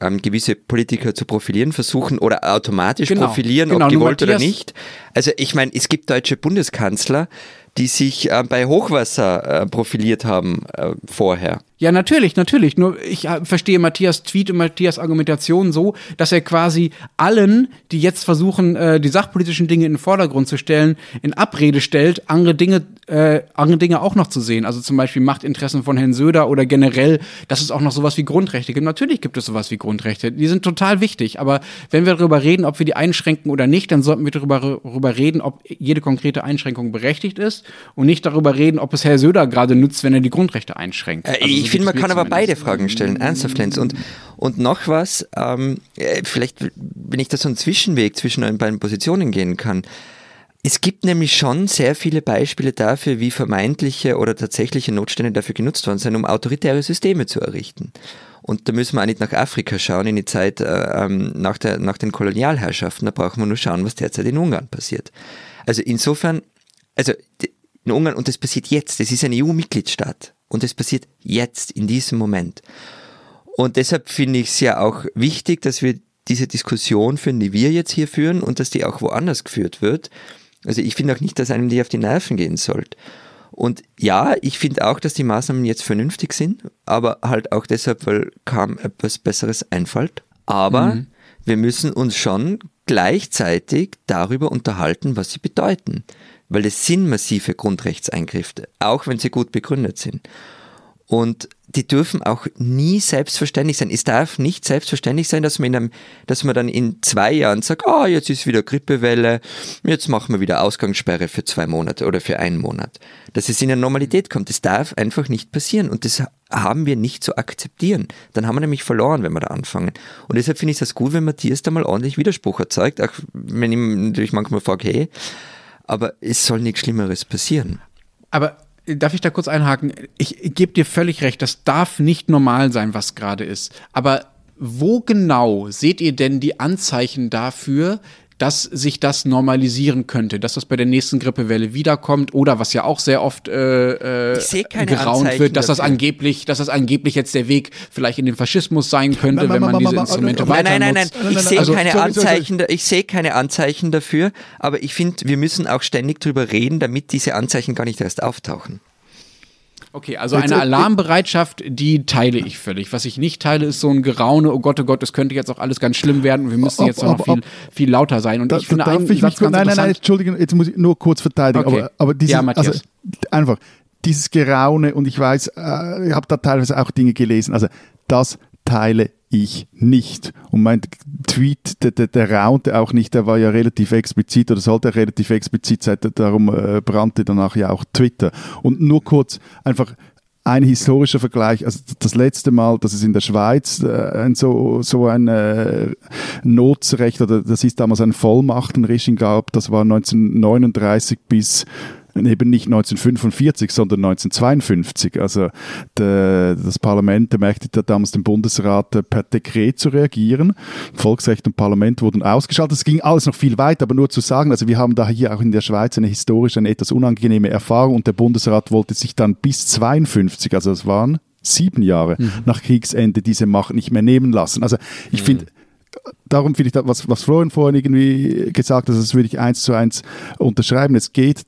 ähm, gewisse Politiker zu profilieren versuchen oder automatisch genau, profilieren, genau, ob gewollt oder nicht. Also ich meine, es gibt deutsche Bundeskanzler, die sich äh, bei Hochwasser äh, profiliert haben äh, vorher. Ja, natürlich, natürlich. Nur ich äh, verstehe Matthias Tweet und Matthias Argumentation so, dass er quasi allen, die jetzt versuchen, äh, die sachpolitischen Dinge in den Vordergrund zu stellen, in Abrede stellt, andere Dinge, äh, andere Dinge auch noch zu sehen. Also zum Beispiel Machtinteressen von Herrn Söder oder generell, dass es auch noch sowas wie Grundrechte gibt. Natürlich gibt es sowas wie Grundrechte. Die sind total wichtig. Aber wenn wir darüber reden, ob wir die einschränken oder nicht, dann sollten wir darüber, darüber reden, ob jede konkrete Einschränkung berechtigt ist und nicht darüber reden, ob es Herr Söder gerade nutzt, wenn er die Grundrechte einschränkt. Äh, also ich finde, man kann aber beide Fragen stellen, ernsthaft, Lenz. Und, und noch was, ähm, äh, vielleicht, wenn ich da so einen Zwischenweg zwischen den beiden Positionen gehen kann. Es gibt nämlich schon sehr viele Beispiele dafür, wie vermeintliche oder tatsächliche Notstände dafür genutzt worden sind, um autoritäre Systeme zu errichten. Und da müssen wir auch nicht nach Afrika schauen, in die Zeit äh, ähm, nach, der, nach den Kolonialherrschaften. Da brauchen wir nur schauen, was derzeit in Ungarn passiert. Also insofern, also in Ungarn, und das passiert jetzt, das ist ein EU-Mitgliedstaat. Und es passiert jetzt, in diesem Moment. Und deshalb finde ich es ja auch wichtig, dass wir diese Diskussion führen, die wir jetzt hier führen und dass die auch woanders geführt wird. Also ich finde auch nicht, dass einem die auf die Nerven gehen sollte. Und ja, ich finde auch, dass die Maßnahmen jetzt vernünftig sind, aber halt auch deshalb, weil kaum etwas Besseres einfällt. Aber mhm. wir müssen uns schon gleichzeitig darüber unterhalten, was sie bedeuten weil es sind massive Grundrechtseingriffe, auch wenn sie gut begründet sind. Und die dürfen auch nie selbstverständlich sein. Es darf nicht selbstverständlich sein, dass man, in einem, dass man dann in zwei Jahren sagt, ah, oh, jetzt ist wieder Grippewelle, jetzt machen wir wieder Ausgangssperre für zwei Monate oder für einen Monat. Dass es in eine Normalität kommt, das darf einfach nicht passieren und das haben wir nicht zu akzeptieren. Dann haben wir nämlich verloren, wenn wir da anfangen. Und deshalb finde ich das gut, wenn Matthias da mal ordentlich Widerspruch erzeugt, auch wenn ich natürlich manchmal frage, hey, aber es soll nichts Schlimmeres passieren. Aber darf ich da kurz einhaken? Ich gebe dir völlig recht, das darf nicht normal sein, was gerade ist. Aber wo genau seht ihr denn die Anzeichen dafür, dass sich das normalisieren könnte, dass das bei der nächsten Grippewelle wiederkommt oder was ja auch sehr oft äh, äh, geraunt Anzeichen wird, dass das angeblich, dass das angeblich jetzt der Weg vielleicht in den Faschismus sein könnte, wenn man diese Instrumente weiter Nein, nein, nein, nein, ich sehe also, keine Anzeichen, ich sehe keine Anzeichen dafür, aber ich finde, wir müssen auch ständig drüber reden, damit diese Anzeichen gar nicht erst auftauchen. Okay, also eine Alarmbereitschaft, die teile ich völlig. Was ich nicht teile, ist so ein Geraune, oh Gott, oh Gott, es könnte jetzt auch alles ganz schlimm werden und wir müssen jetzt ob, noch viel, viel lauter sein. Und da, ich finde darf ich mich, Nein, nein, nein, Entschuldigung, jetzt muss ich nur kurz verteidigen. Okay. Aber, aber dieses, ja, also, einfach, dieses Geraune und ich weiß, äh, ich habe da teilweise auch Dinge gelesen, also das teile ich nicht. Und mein Tweet, der, der, der raunte auch nicht, der war ja relativ explizit oder sollte relativ explizit sein, darum äh, brannte danach ja auch Twitter. Und nur kurz einfach ein historischer Vergleich, also das letzte Mal, dass es in der Schweiz äh, so, so ein äh, Notsrecht oder das ist damals ein Vollmachtenregime gab, das war 1939 bis eben nicht 1945, sondern 1952. Also der, das Parlament ermächtigte damals den Bundesrat äh, per Dekret zu reagieren. Volksrecht und Parlament wurden ausgeschaltet. Es ging alles noch viel weiter, aber nur zu sagen, also wir haben da hier auch in der Schweiz eine historisch eine etwas unangenehme Erfahrung und der Bundesrat wollte sich dann bis 52, also es waren sieben Jahre mhm. nach Kriegsende diese Macht nicht mehr nehmen lassen. Also ich mhm. finde, darum finde ich, was, was Florian vorhin irgendwie gesagt hat, das würde ich eins zu eins unterschreiben. Es geht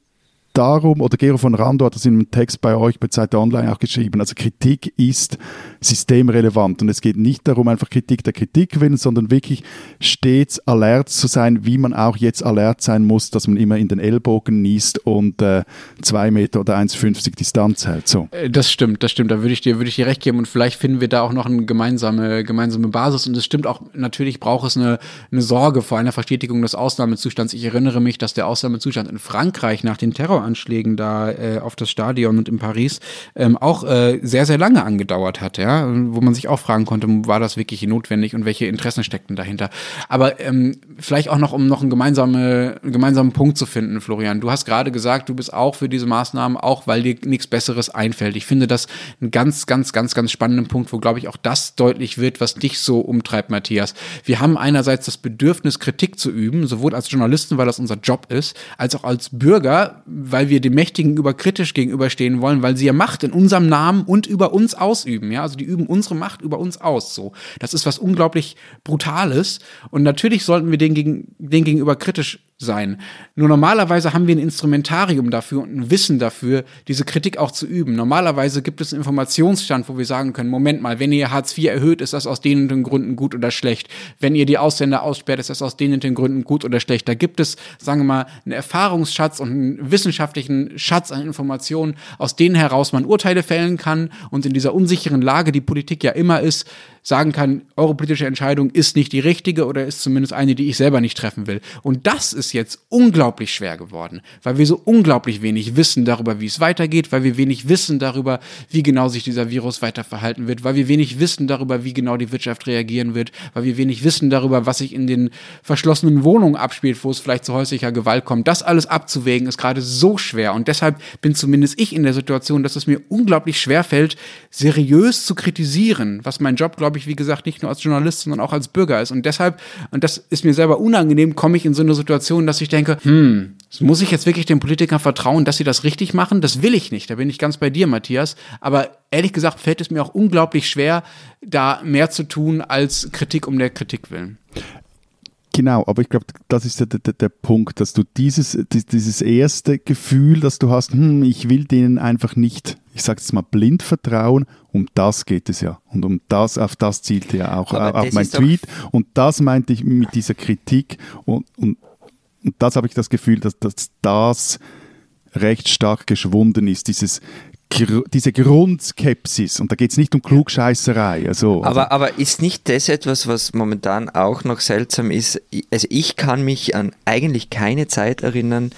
darum, oder Gero von Rando hat das in einem Text bei euch bei Zeit Online auch geschrieben, also Kritik ist systemrelevant und es geht nicht darum, einfach Kritik der Kritik willen, sondern wirklich stets alert zu sein, wie man auch jetzt alert sein muss, dass man immer in den Ellbogen niest und äh, zwei Meter oder 1,50 Distanz hält. So. Äh, das stimmt, das stimmt, da würde ich dir, ich dir recht geben und vielleicht finden wir da auch noch eine gemeinsame, gemeinsame Basis und es stimmt auch, natürlich braucht es eine, eine Sorge vor einer Verstetigung des Ausnahmezustands. Ich erinnere mich, dass der Ausnahmezustand in Frankreich nach den Terror Terroranschlägen da äh, auf das Stadion und in Paris ähm, auch äh, sehr, sehr lange angedauert hat, ja, wo man sich auch fragen konnte, war das wirklich notwendig und welche Interessen steckten dahinter. Aber ähm, vielleicht auch noch, um noch einen, gemeinsame, einen gemeinsamen Punkt zu finden, Florian. Du hast gerade gesagt, du bist auch für diese Maßnahmen, auch weil dir nichts Besseres einfällt. Ich finde das einen ganz, ganz, ganz, ganz spannenden Punkt, wo, glaube ich, auch das deutlich wird, was dich so umtreibt, Matthias. Wir haben einerseits das Bedürfnis, Kritik zu üben, sowohl als Journalisten, weil das unser Job ist, als auch als Bürger, weil wir dem Mächtigen über kritisch gegenüberstehen wollen, weil sie ja Macht in unserem Namen und über uns ausüben. Ja, also die üben unsere Macht über uns aus. So, das ist was unglaublich Brutales. Und natürlich sollten wir den, gegen, den gegenüber kritisch sein. Nur normalerweise haben wir ein Instrumentarium dafür und ein Wissen dafür, diese Kritik auch zu üben. Normalerweise gibt es einen Informationsstand, wo wir sagen können, Moment mal, wenn ihr Hartz IV erhöht, ist das aus den und den Gründen gut oder schlecht. Wenn ihr die Ausländer aussperrt, ist das aus den und den Gründen gut oder schlecht. Da gibt es, sagen wir mal, einen Erfahrungsschatz und einen wissenschaftlichen Schatz an Informationen, aus denen heraus man Urteile fällen kann und in dieser unsicheren Lage, die Politik ja immer ist, sagen kann, eure politische Entscheidung ist nicht die richtige oder ist zumindest eine, die ich selber nicht treffen will. Und das ist jetzt unglaublich schwer geworden, weil wir so unglaublich wenig wissen darüber, wie es weitergeht, weil wir wenig wissen darüber, wie genau sich dieser Virus weiter verhalten wird, weil wir wenig wissen darüber, wie genau die Wirtschaft reagieren wird, weil wir wenig wissen darüber, was sich in den verschlossenen Wohnungen abspielt, wo es vielleicht zu häuslicher Gewalt kommt. Das alles abzuwägen ist gerade so schwer und deshalb bin zumindest ich in der Situation, dass es mir unglaublich schwer fällt, seriös zu kritisieren, was mein Job, glaube ich, wie gesagt, nicht nur als Journalist, sondern auch als Bürger ist. Und deshalb, und das ist mir selber unangenehm, komme ich in so eine Situation, dass ich denke, hm, muss ich jetzt wirklich den Politikern vertrauen, dass sie das richtig machen? Das will ich nicht. Da bin ich ganz bei dir, Matthias. Aber ehrlich gesagt fällt es mir auch unglaublich schwer, da mehr zu tun als Kritik um der Kritik willen. Genau, aber ich glaube, das ist der, der, der, Punkt, dass du dieses, dieses erste Gefühl, dass du hast, hm, ich will denen einfach nicht, ich sage jetzt mal, blind vertrauen, um das geht es ja. Und um das, auf das zielte ja auch, auch mein Tweet. Und das meinte ich mit dieser Kritik und, und, und das habe ich das Gefühl, dass, dass das recht stark geschwunden ist, dieses diese Grundskepsis, und da geht es nicht um Klugscheißerei. Also, aber, aber ist nicht das etwas, was momentan auch noch seltsam ist? Also ich kann mich an eigentlich keine Zeit erinnern,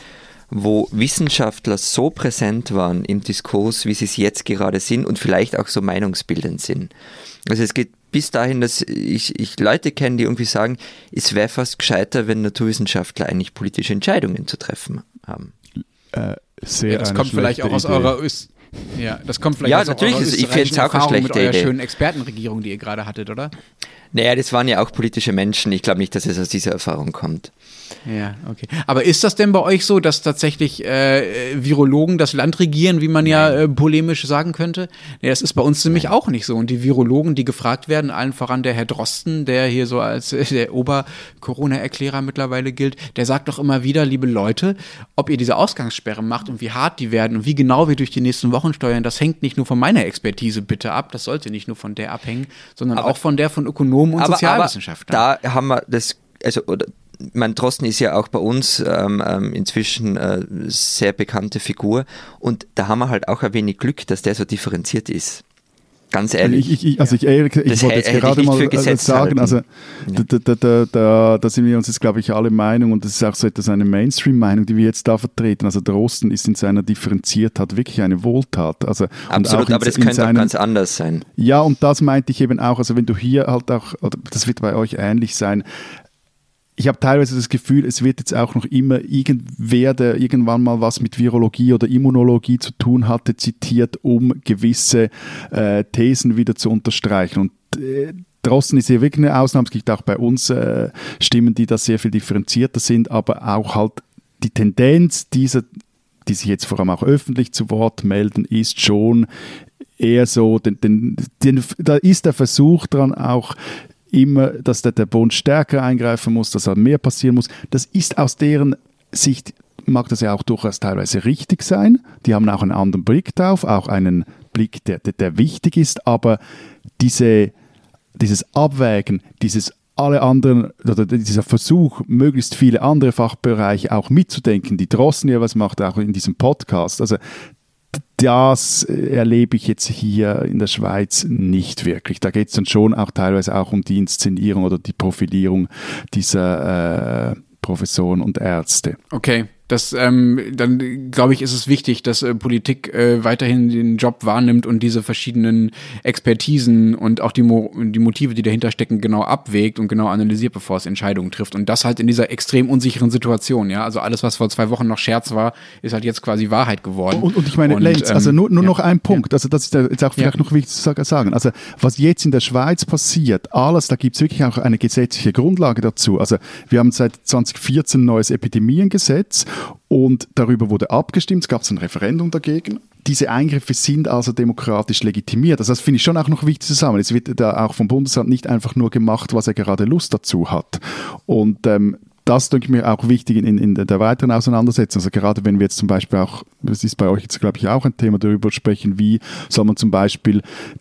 wo Wissenschaftler so präsent waren im Diskurs, wie sie es jetzt gerade sind und vielleicht auch so meinungsbildend sind. Also es geht bis dahin, dass ich, ich Leute kenne, die irgendwie sagen, es wäre fast gescheiter, wenn Naturwissenschaftler eigentlich politische Entscheidungen zu treffen haben. Äh, sehr ja, das kommt vielleicht auch aus eurer Öst ja, das kommt vielleicht ja, aus natürlich ist, ich finde es auch eine schlechte mit eurer Idee. schönen Expertenregierung, die ihr gerade hattet, oder? Naja, das waren ja auch politische Menschen. Ich glaube nicht, dass es aus dieser Erfahrung kommt. Ja, okay. Aber ist das denn bei euch so, dass tatsächlich äh, Virologen das Land regieren, wie man ja äh, polemisch sagen könnte? Nee, das ist bei uns nämlich Nein. auch nicht so. Und die Virologen, die gefragt werden, allen voran der Herr Drosten, der hier so als äh, der Ober-Corona-Erklärer mittlerweile gilt, der sagt doch immer wieder, liebe Leute, ob ihr diese Ausgangssperre macht und wie hart die werden und wie genau wir durch die nächsten Wochen steuern, das hängt nicht nur von meiner Expertise bitte ab, das sollte nicht nur von der abhängen, sondern aber, auch von der von Ökonomen und aber, Sozialwissenschaftlern. Aber da haben wir das, also oder mein Drosten ist ja auch bei uns ähm, ähm, inzwischen äh, sehr bekannte Figur und da haben wir halt auch ein wenig Glück, dass der so differenziert ist. Ganz ehrlich. Ich, ich, also ich, ich, ich wollte jetzt gerade mal äh, sagen, also ja. da, da, da, da, da sind wir uns jetzt, glaube ich, alle Meinung und das ist auch so etwas eine Mainstream-Meinung, die wir jetzt da vertreten. Also Drosten ist in seiner Differenziertheit wirklich eine Wohltat. Also, Absolut, in, aber das könnte seinem, auch ganz anders sein. Ja, und das meinte ich eben auch, also wenn du hier halt auch, oder das wird bei euch ähnlich sein, ich habe teilweise das Gefühl, es wird jetzt auch noch immer irgendwer, der irgendwann mal was mit Virologie oder Immunologie zu tun hatte, zitiert, um gewisse äh, Thesen wieder zu unterstreichen. Und äh, Drosten ist hier wirklich eine Ausnahme. Es gibt auch bei uns äh, Stimmen, die da sehr viel differenzierter sind, aber auch halt die Tendenz dieser, die sich jetzt vor allem auch öffentlich zu Wort melden, ist schon eher so, den, den, den, da ist der Versuch dran auch immer, dass der, der Bund stärker eingreifen muss, dass da mehr passieren muss. Das ist aus deren Sicht, mag das ja auch durchaus teilweise richtig sein. Die haben auch einen anderen Blick drauf, auch einen Blick, der, der, der wichtig ist, aber diese, dieses Abwägen, dieses alle anderen, oder dieser Versuch, möglichst viele andere Fachbereiche auch mitzudenken, die Drossen was macht, auch in diesem Podcast. Also das erlebe ich jetzt hier in der Schweiz nicht wirklich. Da geht es dann schon auch teilweise auch um die Inszenierung oder die Profilierung dieser äh, Professoren und Ärzte. Okay. Das, ähm, dann glaube ich, ist es wichtig, dass äh, Politik äh, weiterhin den Job wahrnimmt und diese verschiedenen Expertisen und auch die, Mo die Motive, die dahinter stecken, genau abwägt und genau analysiert, bevor es Entscheidungen trifft. Und das halt in dieser extrem unsicheren Situation. Ja, also alles, was vor zwei Wochen noch Scherz war, ist halt jetzt quasi Wahrheit geworden. Und, und ich meine, und, Lenz, ähm, also nur, nur ja, noch ein Punkt. Ja. Also das ist jetzt auch vielleicht ja. noch wichtig zu sagen. Also was jetzt in der Schweiz passiert, alles, da gibt es wirklich auch eine gesetzliche Grundlage dazu. Also wir haben seit 2014 ein neues Epidemiengesetz und darüber wurde abgestimmt, es gab ein Referendum dagegen. Diese Eingriffe sind also demokratisch legitimiert. Also das finde ich schon auch noch wichtig zu sagen. Es wird da auch vom Bundesrat nicht einfach nur gemacht, was er gerade Lust dazu hat. Und ähm, das denke ich mir auch wichtig in, in der weiteren Auseinandersetzung. Also gerade wenn wir jetzt zum Beispiel auch, das ist bei euch jetzt glaube ich auch ein Thema, darüber sprechen, wie soll man zum Beispiel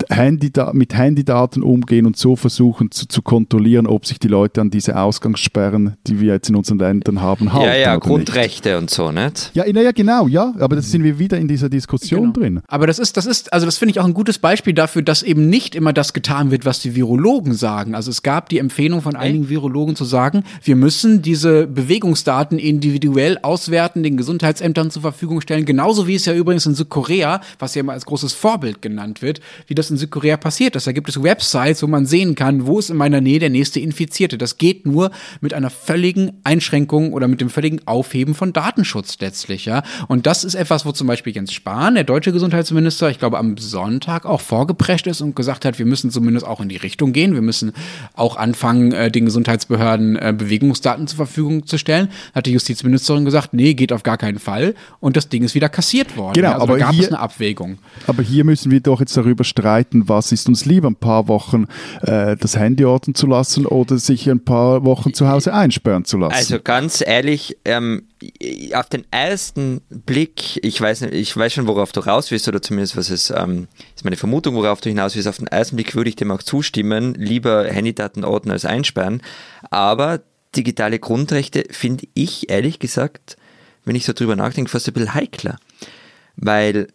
Handy, mit Handydaten umgehen und so versuchen zu, zu, kontrollieren, ob sich die Leute an diese Ausgangssperren, die wir jetzt in unseren Ländern haben, halten. Ja, ja, Grundrechte nicht. und so, nicht? Ja, ja, genau, ja, aber das sind wir wieder in dieser Diskussion genau. drin. Aber das ist, das ist, also das finde ich auch ein gutes Beispiel dafür, dass eben nicht immer das getan wird, was die Virologen sagen. Also es gab die Empfehlung von einigen Virologen zu sagen, wir müssen die diese Bewegungsdaten individuell auswerten, den Gesundheitsämtern zur Verfügung stellen, genauso wie es ja übrigens in Südkorea, was ja immer als großes Vorbild genannt wird, wie das in Südkorea passiert ist. Da gibt es Websites, wo man sehen kann, wo ist in meiner Nähe der nächste Infizierte. Das geht nur mit einer völligen Einschränkung oder mit dem völligen Aufheben von Datenschutz letztlich, ja. Und das ist etwas, wo zum Beispiel Jens Spahn, der deutsche Gesundheitsminister, ich glaube am Sonntag auch vorgeprescht ist und gesagt hat, wir müssen zumindest auch in die Richtung gehen. Wir müssen auch anfangen, äh, den Gesundheitsbehörden äh, Bewegungsdaten zur Verfügung zu stellen. Hat die Justizministerin gesagt, nee, geht auf gar keinen Fall. Und das Ding ist wieder kassiert worden. Genau, also aber gab hier, es eine Abwägung. Aber hier müssen wir doch jetzt darüber streiten, was ist uns lieber, ein paar Wochen äh, das Handy orten zu lassen oder sich ein paar Wochen zu Hause einsperren zu lassen. Also ganz ehrlich, ähm, auf den ersten Blick, ich weiß, nicht, ich weiß schon, worauf du raus willst, oder zumindest was es, ähm, ist meine Vermutung, worauf du hinaus willst. Auf den ersten Blick würde ich dem auch zustimmen, lieber Handydaten orten als einsperren. Aber digitale Grundrechte finde ich ehrlich gesagt, wenn ich so drüber nachdenke, fast ein bisschen heikler. Weil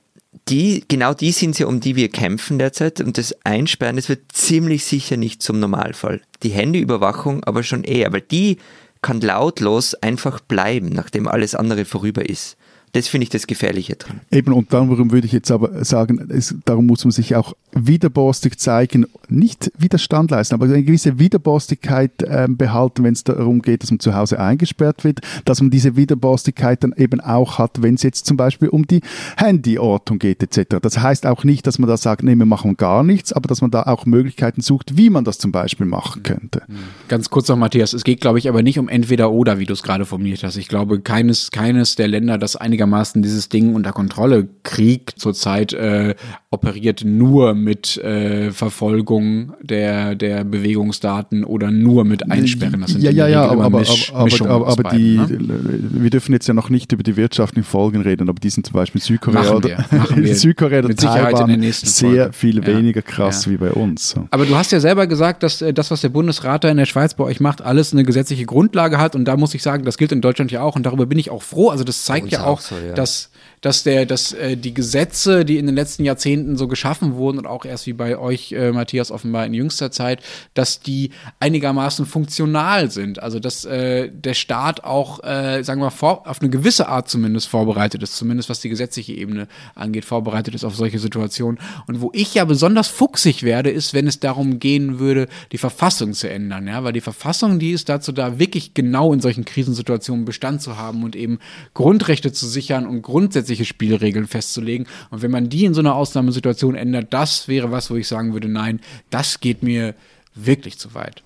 die, genau die sind es ja, um die wir kämpfen derzeit und das Einsperren, das wird ziemlich sicher nicht zum Normalfall. Die Handyüberwachung aber schon eher, weil die kann lautlos einfach bleiben, nachdem alles andere vorüber ist. Das finde ich das Gefährliche dran. Eben, und darum würde ich jetzt aber sagen, es, darum muss man sich auch widerborstig zeigen, nicht Widerstand leisten, aber eine gewisse Widerborstigkeit äh, behalten, wenn es darum geht, dass man zu Hause eingesperrt wird, dass man diese Widerborstigkeit dann eben auch hat, wenn es jetzt zum Beispiel um die Handyortung geht etc. Das heißt auch nicht, dass man da sagt, nee, wir machen gar nichts, aber dass man da auch Möglichkeiten sucht, wie man das zum Beispiel machen könnte. Ganz kurz noch, Matthias, es geht, glaube ich, aber nicht um entweder oder, wie du es gerade formuliert hast. Ich glaube, keines, keines der Länder, das einigermaßen dieses Ding unter Kontrolle kriegt, zurzeit äh, operiert nur mit äh, Verfolgung der, der Bewegungsdaten oder nur mit Einsperren. Das sind ja, ja, ja, aber, aber, aber, aber, aber beiden, die, ne? wir dürfen jetzt ja noch nicht über die wirtschaftlichen Folgen reden, aber die sind zum Beispiel Südkorea machen oder wir, machen wir Südkorea oder Taiwan sehr Folge. viel weniger krass ja. wie bei uns. Aber du hast ja selber gesagt, dass äh, das, was der Bundesrat da in der Schweiz bei euch macht, alles eine gesetzliche Grundlage hat und da muss ich sagen, das gilt in Deutschland ja auch und darüber bin ich auch froh. Also das zeigt ja auch, auch so, ja. dass dass der, dass äh, die Gesetze, die in den letzten Jahrzehnten so geschaffen wurden und auch erst wie bei euch, äh, Matthias, offenbar in jüngster Zeit, dass die einigermaßen funktional sind. Also dass äh, der Staat auch, äh, sagen wir, vor, auf eine gewisse Art zumindest vorbereitet ist, zumindest was die gesetzliche Ebene angeht, vorbereitet ist auf solche Situationen. Und wo ich ja besonders fuchsig werde, ist, wenn es darum gehen würde, die Verfassung zu ändern. Ja, weil die Verfassung, die ist dazu da, wirklich genau in solchen Krisensituationen Bestand zu haben und eben Grundrechte zu sichern und grundsätzlich grundsätzliche Spielregeln festzulegen. Und wenn man die in so einer Ausnahmesituation ändert, das wäre was, wo ich sagen würde, nein, das geht mir wirklich zu weit.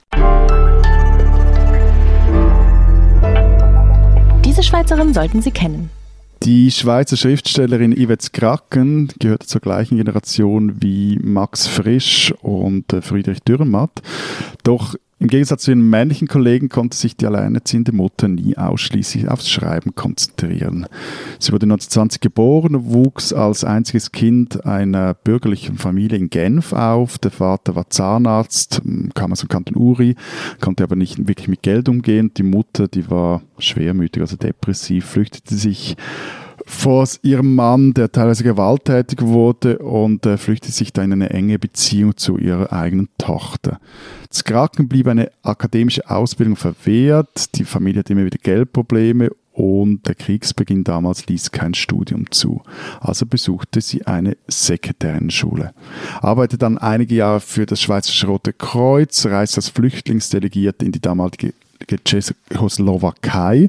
Diese Schweizerin sollten Sie kennen. Die Schweizer Schriftstellerin Yvette Kraken gehört zur gleichen Generation wie Max Frisch und Friedrich Dürrenmatt. Doch im Gegensatz zu ihren männlichen Kollegen konnte sich die alleinerziehende Mutter nie ausschließlich aufs Schreiben konzentrieren. Sie wurde 1920 geboren, wuchs als einziges Kind einer bürgerlichen Familie in Genf auf. Der Vater war Zahnarzt, kam aus dem Kanton Uri, konnte aber nicht wirklich mit Geld umgehen. Die Mutter, die war schwermütig, also depressiv, flüchtete sich vor ihrem Mann, der teilweise gewalttätig wurde und äh, flüchtete sich da in eine enge Beziehung zu ihrer eigenen Tochter. Skraken blieb eine akademische Ausbildung verwehrt, die Familie hatte immer wieder Geldprobleme und der Kriegsbeginn damals ließ kein Studium zu. Also besuchte sie eine Sekretärenschule. Arbeitete dann einige Jahre für das Schweizerische Rote Kreuz, reiste als Flüchtlingsdelegierte in die damalige Tschechoslowakei,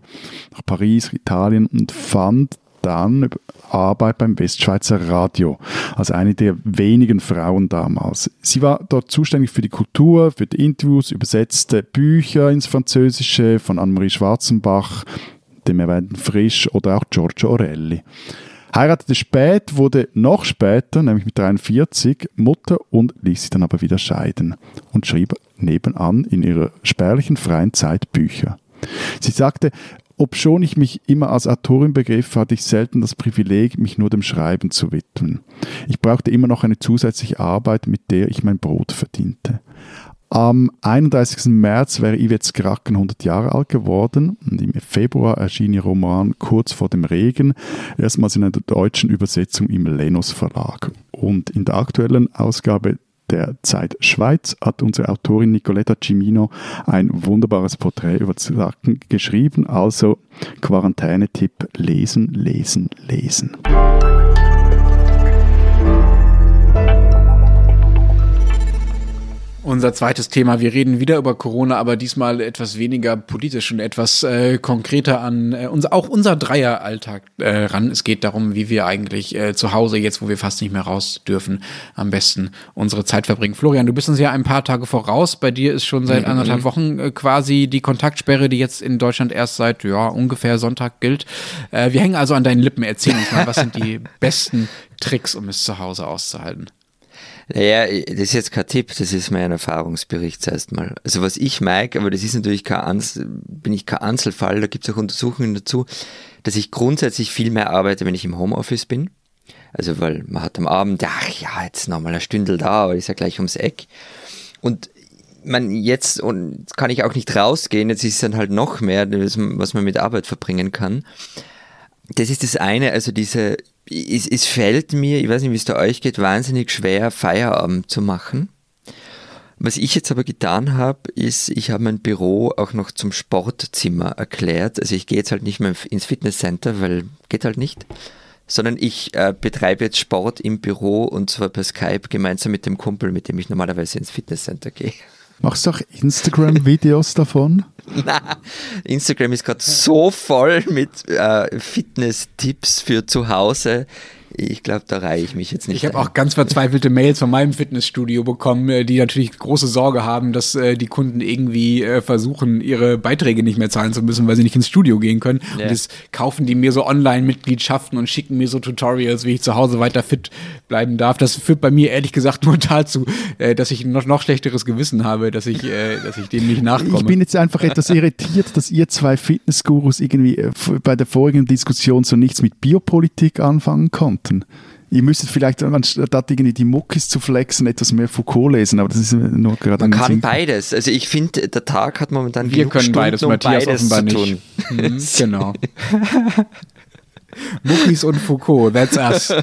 nach Paris, Italien und fand dann Arbeit beim Westschweizer Radio, als eine der wenigen Frauen damals. Sie war dort zuständig für die Kultur, für die Interviews, übersetzte Bücher ins Französische von Annemarie Schwarzenbach, dem erwähnten Frisch oder auch Giorgio Orelli. Heiratete spät, wurde noch später, nämlich mit 43, Mutter und ließ sich dann aber wieder scheiden und schrieb nebenan in ihrer spärlichen freien Zeit Bücher. Sie sagte, Obschon ich mich immer als Autorin begriff, hatte ich selten das Privileg, mich nur dem Schreiben zu widmen. Ich brauchte immer noch eine zusätzliche Arbeit, mit der ich mein Brot verdiente. Am 31. März wäre Yvette Kraken 100 Jahre alt geworden und im Februar erschien ihr Roman Kurz vor dem Regen, erstmals in einer deutschen Übersetzung im Lenos Verlag. Und in der aktuellen Ausgabe der Zeit Schweiz hat unsere Autorin Nicoletta Cimino ein wunderbares Porträt über Zacken geschrieben. Also Quarantänetipp lesen, lesen, lesen. Unser zweites Thema. Wir reden wieder über Corona, aber diesmal etwas weniger politisch und etwas äh, konkreter an äh, unser, auch unser Dreieralltag äh, ran. Es geht darum, wie wir eigentlich äh, zu Hause, jetzt wo wir fast nicht mehr raus dürfen, am besten unsere Zeit verbringen. Florian, du bist uns ja ein paar Tage voraus. Bei dir ist schon seit mhm. anderthalb Wochen äh, quasi die Kontaktsperre, die jetzt in Deutschland erst seit ja, ungefähr Sonntag gilt. Äh, wir hängen also an deinen Lippen. Erzähl uns mal, was sind die besten Tricks, um es zu Hause auszuhalten? Naja, das ist jetzt kein Tipp, das ist mein Erfahrungsbericht zuerst mal. Also was ich merke, aber das ist natürlich kein, Ans bin ich kein Einzelfall, da gibt es auch Untersuchungen dazu, dass ich grundsätzlich viel mehr arbeite, wenn ich im Homeoffice bin. Also weil man hat am Abend, ach ja, jetzt nochmal eine Stündel da, aber ist ja gleich ums Eck. Und man jetzt, und kann ich auch nicht rausgehen, jetzt ist es dann halt noch mehr, was man mit Arbeit verbringen kann. Das ist das eine, also diese es, es fällt mir, ich weiß nicht, wie es da euch geht, wahnsinnig schwer, Feierabend zu machen. Was ich jetzt aber getan habe, ist, ich habe mein Büro auch noch zum Sportzimmer erklärt. Also ich gehe jetzt halt nicht mehr ins Fitnesscenter, weil geht halt nicht, sondern ich äh, betreibe jetzt Sport im Büro und zwar per Skype gemeinsam mit dem Kumpel, mit dem ich normalerweise ins Fitnesscenter gehe. Machst du auch Instagram-Videos davon? Na, Instagram ist gerade so voll mit äh, Fitness-Tipps für zu Hause ich glaube, da reihe ich mich jetzt nicht. Ich habe auch ganz verzweifelte Mails von meinem Fitnessstudio bekommen, äh, die natürlich große Sorge haben, dass äh, die Kunden irgendwie äh, versuchen, ihre Beiträge nicht mehr zahlen zu müssen, weil sie nicht ins Studio gehen können. Yeah. Und jetzt kaufen die mir so Online-Mitgliedschaften und schicken mir so Tutorials, wie ich zu Hause weiter fit bleiben darf. Das führt bei mir ehrlich gesagt nur dazu, äh, dass ich noch, noch schlechteres Gewissen habe, dass ich, dass ich dem nicht nachkomme. Ich bin jetzt einfach etwas irritiert, dass ihr zwei Fitnessgurus irgendwie bei der vorigen Diskussion so nichts mit Biopolitik anfangen konnten könnten. Ihr müsstet vielleicht, anstatt irgendwie die Muckis zu flexen, etwas mehr Foucault lesen, aber das ist nur gerade Man kann Sinn. beides. Also ich finde, der Tag hat momentan Wir können Stunden, beides, um Matthias beides offenbar zu tun. Nicht. Mhm, genau. Muckis und Foucault, that's us.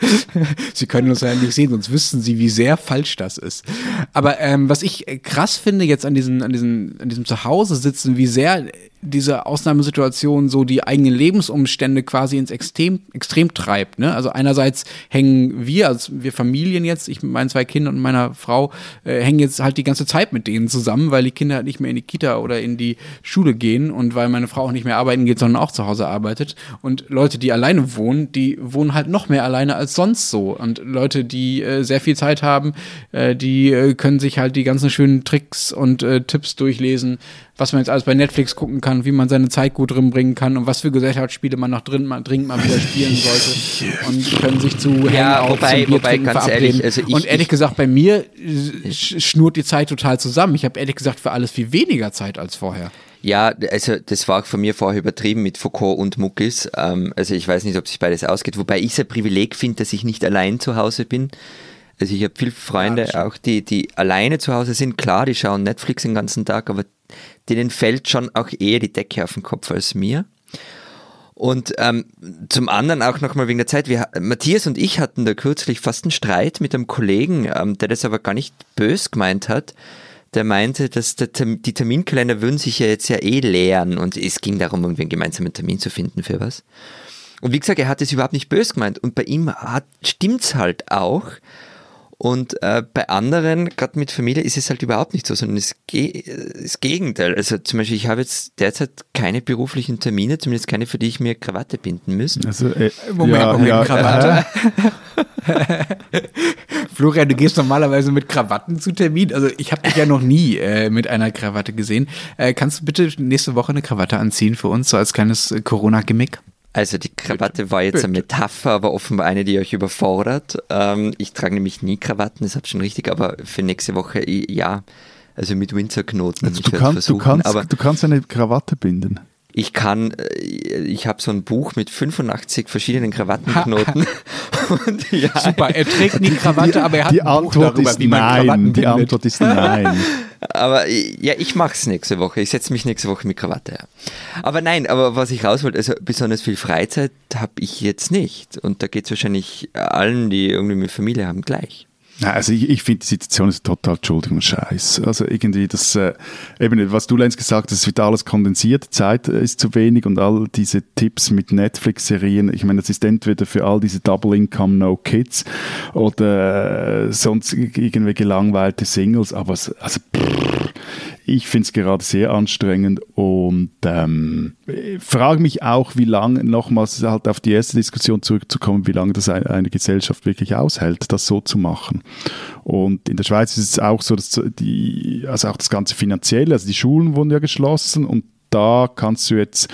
Sie können uns ja nicht sehen, sonst wüssten Sie, wie sehr falsch das ist. Aber ähm, was ich krass finde jetzt an, diesen, an, diesen, an diesem Zuhause sitzen, wie sehr diese Ausnahmesituation so die eigenen Lebensumstände quasi ins Extrem, Extrem treibt. Ne? Also einerseits hängen wir, also wir Familien jetzt, ich mit meinen zwei Kindern und meiner Frau, äh, hängen jetzt halt die ganze Zeit mit denen zusammen, weil die Kinder halt nicht mehr in die Kita oder in die Schule gehen und weil meine Frau auch nicht mehr arbeiten geht, sondern auch zu Hause arbeitet. Und Leute, die alleine wohnen, die wohnen halt noch mehr alleine als sonst so. Und Leute, die äh, sehr viel Zeit haben, äh, die äh, können sich halt die ganzen schönen Tricks und äh, Tipps durchlesen, was man jetzt alles bei Netflix gucken kann, wie man seine Zeit gut drin bringen kann und was für Gesellschaftsspiele man noch drin, mal, dringend mal wieder spielen sollte und können sich zu Ja, Hangouts wobei- zum wobei, trinken ganz verabreden. ehrlich, also ich- und ehrlich ich- gesagt, bei mir äh, sch- schnurrt die Zeit total zusammen. Ich habe ehrlich gesagt für alles viel weniger Zeit als vorher. Ja, also das war auch von mir vorher übertrieben mit Foucault und Muckis. Ähm, also ich weiß nicht, ob sich beides ausgeht, wobei ich es ein Privileg finde, dass ich nicht allein zu Hause bin. Also ich habe viele Freunde, auch die, die alleine zu Hause sind. Klar, die schauen Netflix den ganzen Tag, aber denen fällt schon auch eher die Decke auf den Kopf als mir. Und ähm, zum anderen auch nochmal wegen der Zeit, wir, Matthias und ich hatten da kürzlich fast einen Streit mit einem Kollegen, ähm, der das aber gar nicht bös gemeint hat. Der meinte, dass der, die Terminkalender würden sich ja jetzt ja eh leeren und es ging darum, irgendwie einen gemeinsamen Termin zu finden für was. Und wie gesagt, er hat es überhaupt nicht bös gemeint und bei ihm hat, stimmt's halt auch. Und äh, bei anderen, gerade mit Familie, ist es halt überhaupt nicht so, sondern das, Ge das Gegenteil. Also zum Beispiel, ich habe jetzt derzeit keine beruflichen Termine, zumindest keine, für die ich mir Krawatte binden müsste. Also, äh, Moment, ja, Moment, ja, Krawatte? äh, Florian, du gehst normalerweise mit Krawatten zu Termin. Also ich habe dich ja noch nie äh, mit einer Krawatte gesehen. Äh, kannst du bitte nächste Woche eine Krawatte anziehen für uns, so als kleines äh, Corona-Gimmick? Also die Krawatte war jetzt eine Metapher, aber offenbar eine, die euch überfordert. Ähm, ich trage nämlich nie Krawatten, das habt schon richtig, aber für nächste Woche ja. Also mit Winzerknoten. also du, werd's kannst, du, kannst, aber du kannst eine Krawatte binden. Ich kann, äh, ich habe so ein Buch mit 85 verschiedenen Krawattenknoten. und ja, Super, er trägt nie Krawatte, aber er hat die ein Buch Antwort darüber, ist wie man Krawatten nein. Die bindet. Antwort ist nein. Aber ja, ich mach's nächste Woche. Ich setze mich nächste Woche mit Krawatte. Ja. Aber nein, aber was ich raus wollte, also besonders viel Freizeit habe ich jetzt nicht. Und da geht's wahrscheinlich allen, die irgendwie mit Familie haben, gleich. Nein, also ich, ich finde die Situation ist total, Entschuldigung, scheiß. Also irgendwie das, äh, eben, was du Lenz gesagt hast, es wird alles kondensiert, Zeit äh, ist zu wenig und all diese Tipps mit Netflix-Serien, ich meine, das ist entweder für all diese Double Income No Kids oder äh, sonst irgendwie gelangweilte Singles, aber also brrr, ich finde es gerade sehr anstrengend und ähm, frage mich auch, wie lange, nochmals halt auf die erste Diskussion zurückzukommen, wie lange das eine, Gesellschaft wirklich aushält, das so zu machen. Und in der Schweiz ist es auch so, dass die, also auch das ganze Finanzielle, also die Schulen wurden ja geschlossen und da kannst du jetzt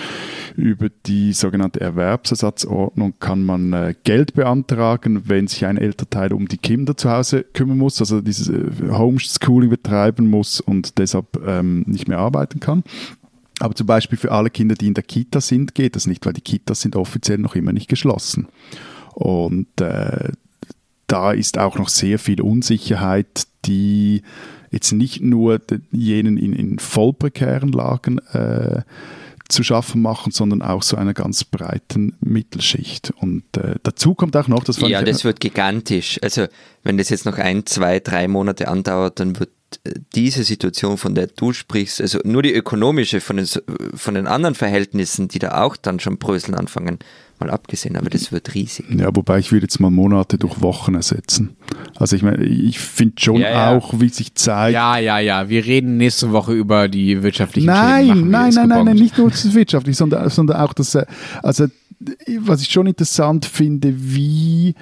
über die sogenannte Erwerbsersatzordnung kann man äh, Geld beantragen, wenn sich ein Elternteil um die Kinder zu Hause kümmern muss, also dieses äh, Homeschooling betreiben muss und deshalb ähm, nicht mehr arbeiten kann. Aber zum Beispiel für alle Kinder, die in der Kita sind, geht das nicht, weil die Kitas sind offiziell noch immer nicht geschlossen. Und äh, da ist auch noch sehr viel Unsicherheit, die jetzt nicht nur jenen in, in voll prekären Lagen äh, zu schaffen machen, sondern auch so einer ganz breiten Mittelschicht. Und äh, dazu kommt auch noch, das Ja, das wird gigantisch. Also wenn das jetzt noch ein, zwei, drei Monate andauert, dann wird diese Situation, von der du sprichst, also nur die ökonomische von den, von den anderen Verhältnissen, die da auch dann schon bröseln anfangen, mal abgesehen, aber das wird riesig. Ja, wobei ich würde jetzt mal Monate durch Wochen ersetzen. Also ich meine, ich finde schon Ja, ja. auch, wie sich zeigt. Ja, ja, ja. Wir reden nächste Woche über die wirtschaftlichen Schäden. Nein, wir nein, nein, nein, nein, nicht nur das Wirtschaftliche, sondern, sondern auch das, äh, also was ich schon interessant finde, wie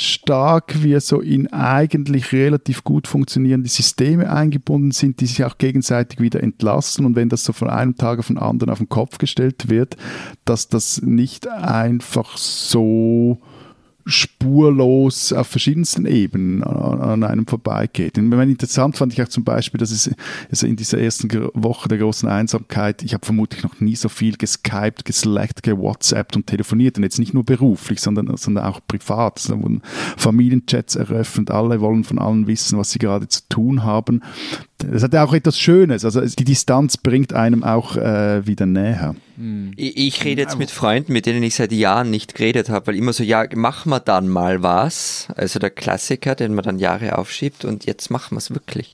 stark wir so in eigentlich relativ gut funktionierende Systeme eingebunden sind, die sich auch gegenseitig wieder entlasten. Und wenn das so von einem Tag auf den anderen auf den Kopf gestellt wird, dass das nicht einfach so spurlos auf verschiedensten Ebenen an, einem vorbeigeht. Und interessant fand ich auch zum Beispiel, dass es also in dieser ersten Woche der großen Einsamkeit, ich habe vermutlich noch nie so viel geskypt, geslackt, gewhatsappt und telefoniert und jetzt nicht nur beruflich, sondern, sondern auch privat. Also Da wurden Familienchats eröffnet, alle wollen von allen wissen, was sie gerade zu tun haben. Das hat ja auch etwas Schönes, also die Distanz bringt einem auch äh, wieder näher. Ich, ich rede jetzt mit Freunden, mit denen ich seit Jahren nicht geredet habe, weil immer so, ja, machen wir dann mal was. Also der Klassiker, den man dann Jahre aufschiebt und jetzt machen wir es wirklich.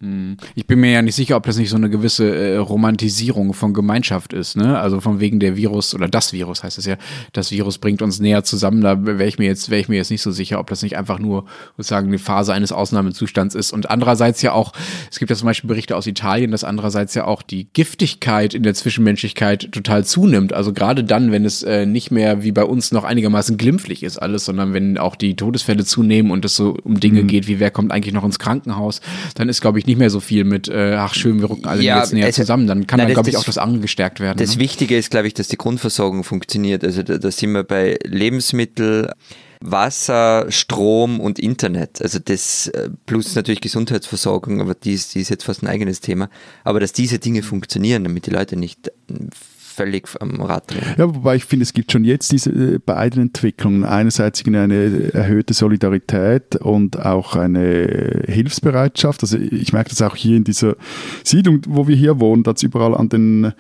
Ich bin mir ja nicht sicher, ob das nicht so eine gewisse äh, Romantisierung von Gemeinschaft ist, ne? Also von wegen der Virus oder das Virus heißt es ja, das Virus bringt uns näher zusammen. Da wäre ich mir jetzt, wäre ich mir jetzt nicht so sicher, ob das nicht einfach nur sozusagen eine Phase eines Ausnahmezustands ist. Und andererseits ja auch, es gibt ja zum Beispiel Berichte aus Italien, dass andererseits ja auch die Giftigkeit in der Zwischenmenschlichkeit total zunimmt. Zunimmt. Also gerade dann, wenn es äh, nicht mehr wie bei uns noch einigermaßen glimpflich ist alles, sondern wenn auch die Todesfälle zunehmen und es so um Dinge mhm. geht, wie wer kommt eigentlich noch ins Krankenhaus, dann ist, glaube ich, nicht mehr so viel mit, äh, ach schön, wir rücken alle ja, jetzt näher also, zusammen. Dann kann nein, dann, glaube ich, auch das andere gestärkt werden. Das ne? Wichtige ist, glaube ich, dass die Grundversorgung funktioniert. Also da, da sind wir bei Lebensmittel, Wasser, Strom und Internet. Also das äh, plus natürlich Gesundheitsversorgung, aber die ist, die ist jetzt fast ein eigenes Thema. Aber dass diese Dinge funktionieren, damit die Leute nicht völlig am Rad drehen. Ja, wobei ich finde, es gibt schon jetzt diese äh, beiden Entwicklungen. Einerseits eine erhöhte Solidarität und auch eine Hilfsbereitschaft. Also ich merke das auch hier in dieser Siedlung, wo wir hier wohnen, dass überall an den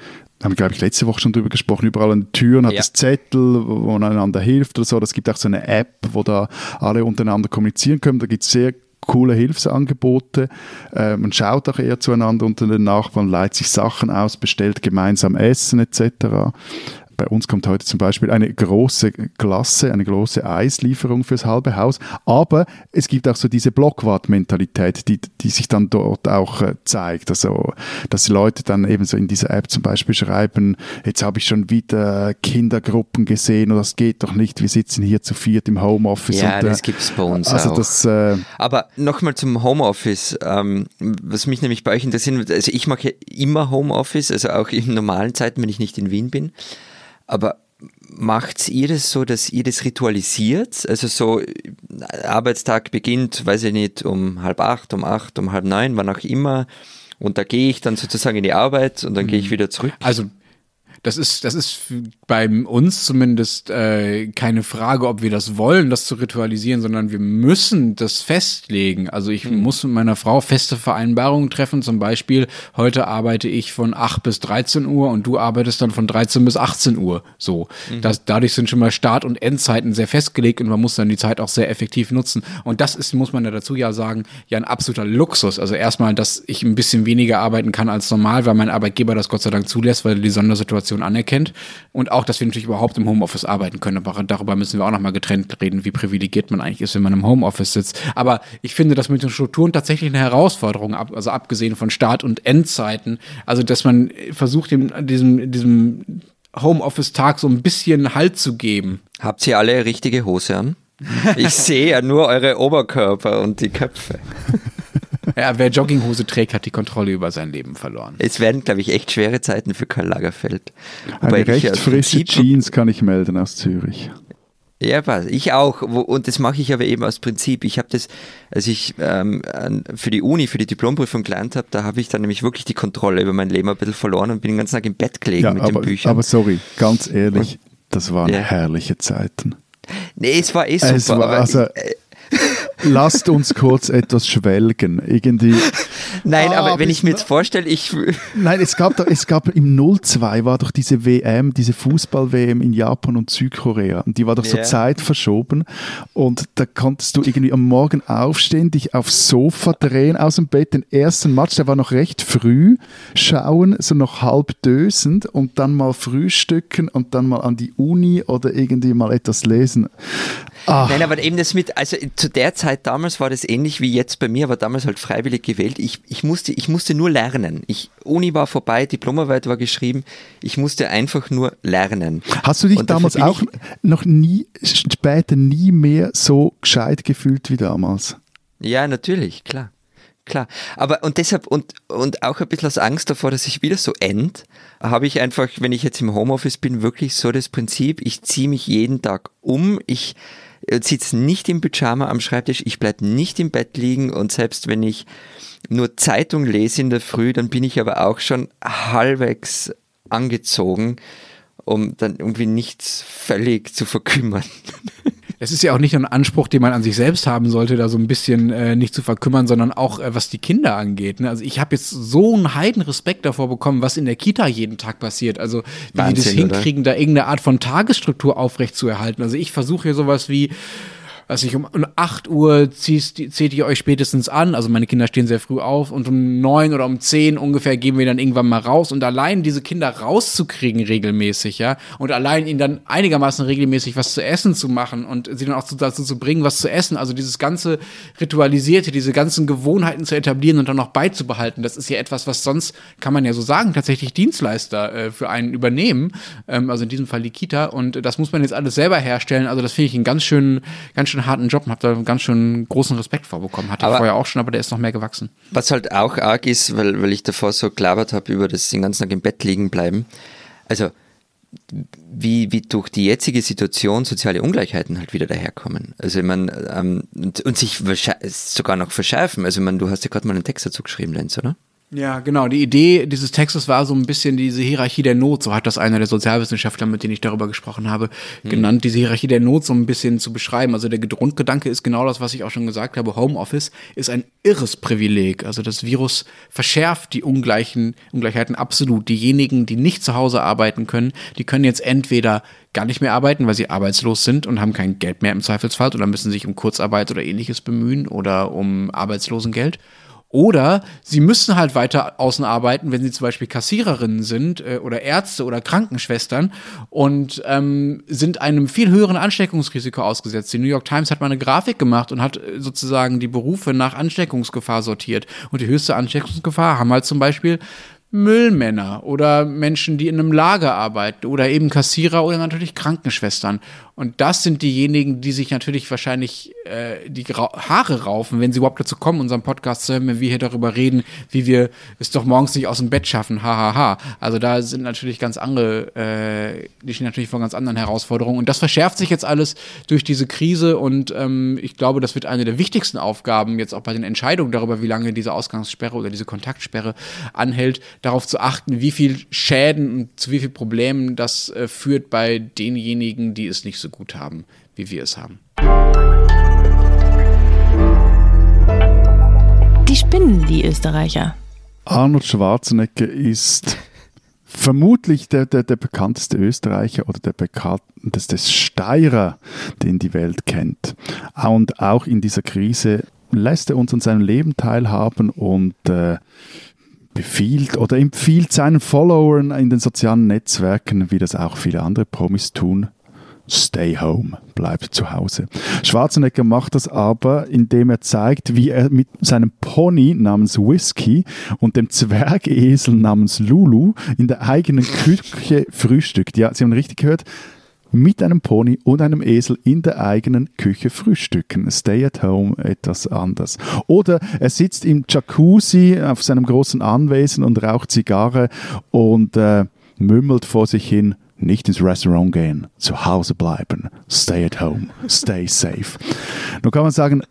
haben wir, glaube ich, letzte Woche schon drüber gesprochen, überall an den Türen hat ja. es Zettel, wo man einander hilft oder so. Es gibt auch so eine App, wo da alle untereinander kommunizieren können. Da gibt es sehr coole Hilfsangebote. Äh, man schaut auch eher zueinander unter den Nachbarn, leiht sich Sachen aus, bestellt gemeinsam Essen etc bei uns kommt heute zum Beispiel eine große Klasse, eine große Eislieferung fürs halbe Haus. Aber es gibt auch so diese Blockwart-Mentalität, die, die sich dann dort auch äh, zeigt. Also, dass die Leute dann eben so in dieser App zum Beispiel schreiben, jetzt habe ich schon wieder Kindergruppen gesehen und das geht doch nicht, wir sitzen hier zu viert im Homeoffice. Ja, und, äh, das gibt es bei uns also auch. Das, äh, Aber nochmal zum Homeoffice, ähm, was mich nämlich bei euch interessiert, also ich mache immer Homeoffice, also auch in normalen Zeiten, wenn ich nicht in Wien bin. Aber macht ihr das so, dass ihr das ritualisiert? Also so, Arbeitstag beginnt, weiß ich nicht, um halb acht, um acht, um halb neun, wann auch immer. Und da gehe ich dann sozusagen in die Arbeit und dann gehe ich mhm. wieder zurück. Also das ist, das ist bei uns zumindest äh, keine Frage, ob wir das wollen, das zu ritualisieren, sondern wir müssen das festlegen. Also ich mhm. muss mit meiner Frau feste Vereinbarungen treffen. Zum Beispiel, heute arbeite ich von 8 bis 13 Uhr und du arbeitest dann von 13 bis 18 Uhr. So. Mhm. Das, dadurch sind schon mal Start- und Endzeiten sehr festgelegt und man muss dann die Zeit auch sehr effektiv nutzen. Und das ist, muss man ja dazu ja sagen, ja ein absoluter Luxus. Also erstmal, dass ich ein bisschen weniger arbeiten kann als normal, weil mein Arbeitgeber das Gott sei Dank zulässt, weil die Sondersituation Situation anerkennt und auch, dass wir natürlich überhaupt im Homeoffice arbeiten können. Aber darüber müssen wir auch nochmal getrennt reden, wie privilegiert man eigentlich ist, wenn man im Homeoffice sitzt. Aber ich finde das mit den Strukturen tatsächlich eine Herausforderung, also abgesehen von Start- und Endzeiten. Also, dass man versucht, diesem, diesem Homeoffice-Tag so ein bisschen Halt zu geben. Habt ihr alle richtige Hose an? Ich sehe ja nur eure Oberkörper und die Köpfe. Ja, wer Jogginghose trägt, hat die Kontrolle über sein Leben verloren. Es werden, glaube ich, echt schwere Zeiten für Karl Lagerfeld. Wobei Eine recht frische Jeans kann ich melden aus Zürich. Ja, was? Ich auch. Und das mache ich aber eben aus Prinzip. Ich habe das, als ich ähm, für die Uni, für die Diplomprüfung gelernt habe, da habe ich dann nämlich wirklich die Kontrolle über mein Leben ein bisschen verloren und bin den ganzen Tag im Bett gelegen ja, mit aber, den Büchern. Aber sorry, ganz ehrlich, das waren ja. herrliche Zeiten. Nee, es war eh super. Es war, also, äh, lasst uns kurz etwas schwelgen. Irgendwie. Nein, ah, aber wenn ich mir jetzt vorstelle, ich. Nein, es gab, doch, es gab im 02 war doch diese WM, diese Fußball-WM in Japan und Südkorea. Und die war doch yeah. so Zeit verschoben. Und da konntest du irgendwie am Morgen aufstehen, dich aufs Sofa drehen aus dem Bett, den ersten Match, der war noch recht früh, schauen, so noch halb dösend und dann mal frühstücken und dann mal an die Uni oder irgendwie mal etwas lesen. Ach. Nein, aber eben das mit, also zu der Zeit damals war das ähnlich wie jetzt bei mir, aber damals halt freiwillig gewählt. Ich, ich, musste, ich musste nur lernen. Ich, Uni war vorbei, Diplomarbeit war geschrieben. Ich musste einfach nur lernen. Hast du dich damals auch noch nie, später nie mehr so gescheit gefühlt wie damals? Ja, natürlich, klar. Klar. Aber und deshalb und, und auch ein bisschen aus Angst davor, dass ich wieder so end, habe ich einfach, wenn ich jetzt im Homeoffice bin, wirklich so das Prinzip, ich ziehe mich jeden Tag um, ich sitze nicht im Pyjama am Schreibtisch, ich bleibe nicht im Bett liegen und selbst wenn ich nur Zeitung lese in der Früh, dann bin ich aber auch schon halbwegs angezogen, um dann irgendwie nichts völlig zu verkümmern. Es ist ja auch nicht ein Anspruch, den man an sich selbst haben sollte, da so ein bisschen äh, nicht zu verkümmern, sondern auch äh, was die Kinder angeht. Ne? Also ich habe jetzt so einen heiden Respekt davor bekommen, was in der Kita jeden Tag passiert. Also wie Wahnsinn, die das hinkriegen, oder? da irgendeine Art von Tagesstruktur aufrechtzuerhalten. Also ich versuche hier sowas wie also ich um, um 8 Uhr ziehst, zählt ihr euch spätestens an. Also meine Kinder stehen sehr früh auf und um 9 oder um 10 ungefähr gehen wir dann irgendwann mal raus. Und allein diese Kinder rauszukriegen regelmäßig, ja, und allein ihnen dann einigermaßen regelmäßig was zu essen zu machen und sie dann auch dazu zu bringen, was zu essen. Also dieses ganze Ritualisierte, diese ganzen Gewohnheiten zu etablieren und dann noch beizubehalten, das ist ja etwas, was sonst, kann man ja so sagen, tatsächlich Dienstleister äh, für einen übernehmen. Ähm, also in diesem Fall die Kita. Und das muss man jetzt alles selber herstellen. Also das finde ich einen ganz schönen, ganz schön harten Job und habe da einen ganz schön großen Respekt vorbekommen. Hatte aber ich vorher auch schon, aber der ist noch mehr gewachsen. Was halt auch arg ist, weil, weil ich davor so gelabert habe über das den ganzen Tag im Bett liegen bleiben. Also wie, wie durch die jetzige Situation soziale Ungleichheiten halt wieder daherkommen. Also ich meine, ähm, und, und sich sogar noch verschärfen. Also ich meine, du hast ja gerade mal einen Text dazu geschrieben, Lenz, oder? Ja, genau. Die Idee dieses Textes war so ein bisschen diese Hierarchie der Not, so hat das einer der Sozialwissenschaftler, mit denen ich darüber gesprochen habe, hm. genannt, diese Hierarchie der Not so ein bisschen zu beschreiben. Also der Grundgedanke ist genau das, was ich auch schon gesagt habe. Homeoffice ist ein irres Privileg. Also das Virus verschärft die Ungleichen, Ungleichheiten absolut. Diejenigen, die nicht zu Hause arbeiten können, die können jetzt entweder gar nicht mehr arbeiten, weil sie arbeitslos sind und haben kein Geld mehr im Zweifelsfall oder müssen sich um Kurzarbeit oder ähnliches bemühen oder um Arbeitslosengeld. Oder sie müssen halt weiter außen arbeiten, wenn sie zum Beispiel Kassiererinnen sind äh, oder Ärzte oder Krankenschwestern und ähm, sind einem viel höheren Ansteckungsrisiko ausgesetzt. Die New York Times hat mal eine Grafik gemacht und hat äh, sozusagen die Berufe nach Ansteckungsgefahr sortiert. Und die höchste Ansteckungsgefahr haben halt zum Beispiel Müllmänner oder Menschen, die in einem Lager arbeiten oder eben Kassierer oder natürlich Krankenschwestern. Und das sind diejenigen, die sich natürlich wahrscheinlich äh, die Haare raufen, wenn sie überhaupt dazu kommen, unseren Podcast zu hören, wenn wir hier darüber reden, wie wir es doch morgens nicht aus dem Bett schaffen. Hahaha. Ha, ha. Also da sind natürlich ganz andere, äh, die stehen natürlich vor ganz anderen Herausforderungen. Und das verschärft sich jetzt alles durch diese Krise. Und ähm, ich glaube, das wird eine der wichtigsten Aufgaben jetzt auch bei den Entscheidungen darüber, wie lange diese Ausgangssperre oder diese Kontaktsperre anhält, darauf zu achten, wie viel Schäden und zu wie viel Problemen das äh, führt bei denjenigen, die es nicht so gut haben, wie wir es haben. Die spinnen, die Österreicher. Arnold Schwarzenegger ist vermutlich der, der, der bekannteste Österreicher oder der bekannteste Steirer, den die Welt kennt. Und auch in dieser Krise lässt er uns an seinem Leben teilhaben und äh, befiehlt oder empfiehlt seinen Followern in den sozialen Netzwerken, wie das auch viele andere Promis tun, Stay home, bleib zu Hause. Schwarzenegger macht das aber, indem er zeigt, wie er mit seinem Pony namens Whisky und dem Zwergesel namens Lulu in der eigenen Küche frühstückt. Ja, Sie haben richtig gehört, mit einem Pony und einem Esel in der eigenen Küche frühstücken. Stay at home etwas anders. Oder er sitzt im Jacuzzi auf seinem großen Anwesen und raucht Zigarre und äh, mümmelt vor sich hin, nicht ins Restaurant gehen, zu Hause bleiben, stay at home, stay safe. Nun kann man sagen,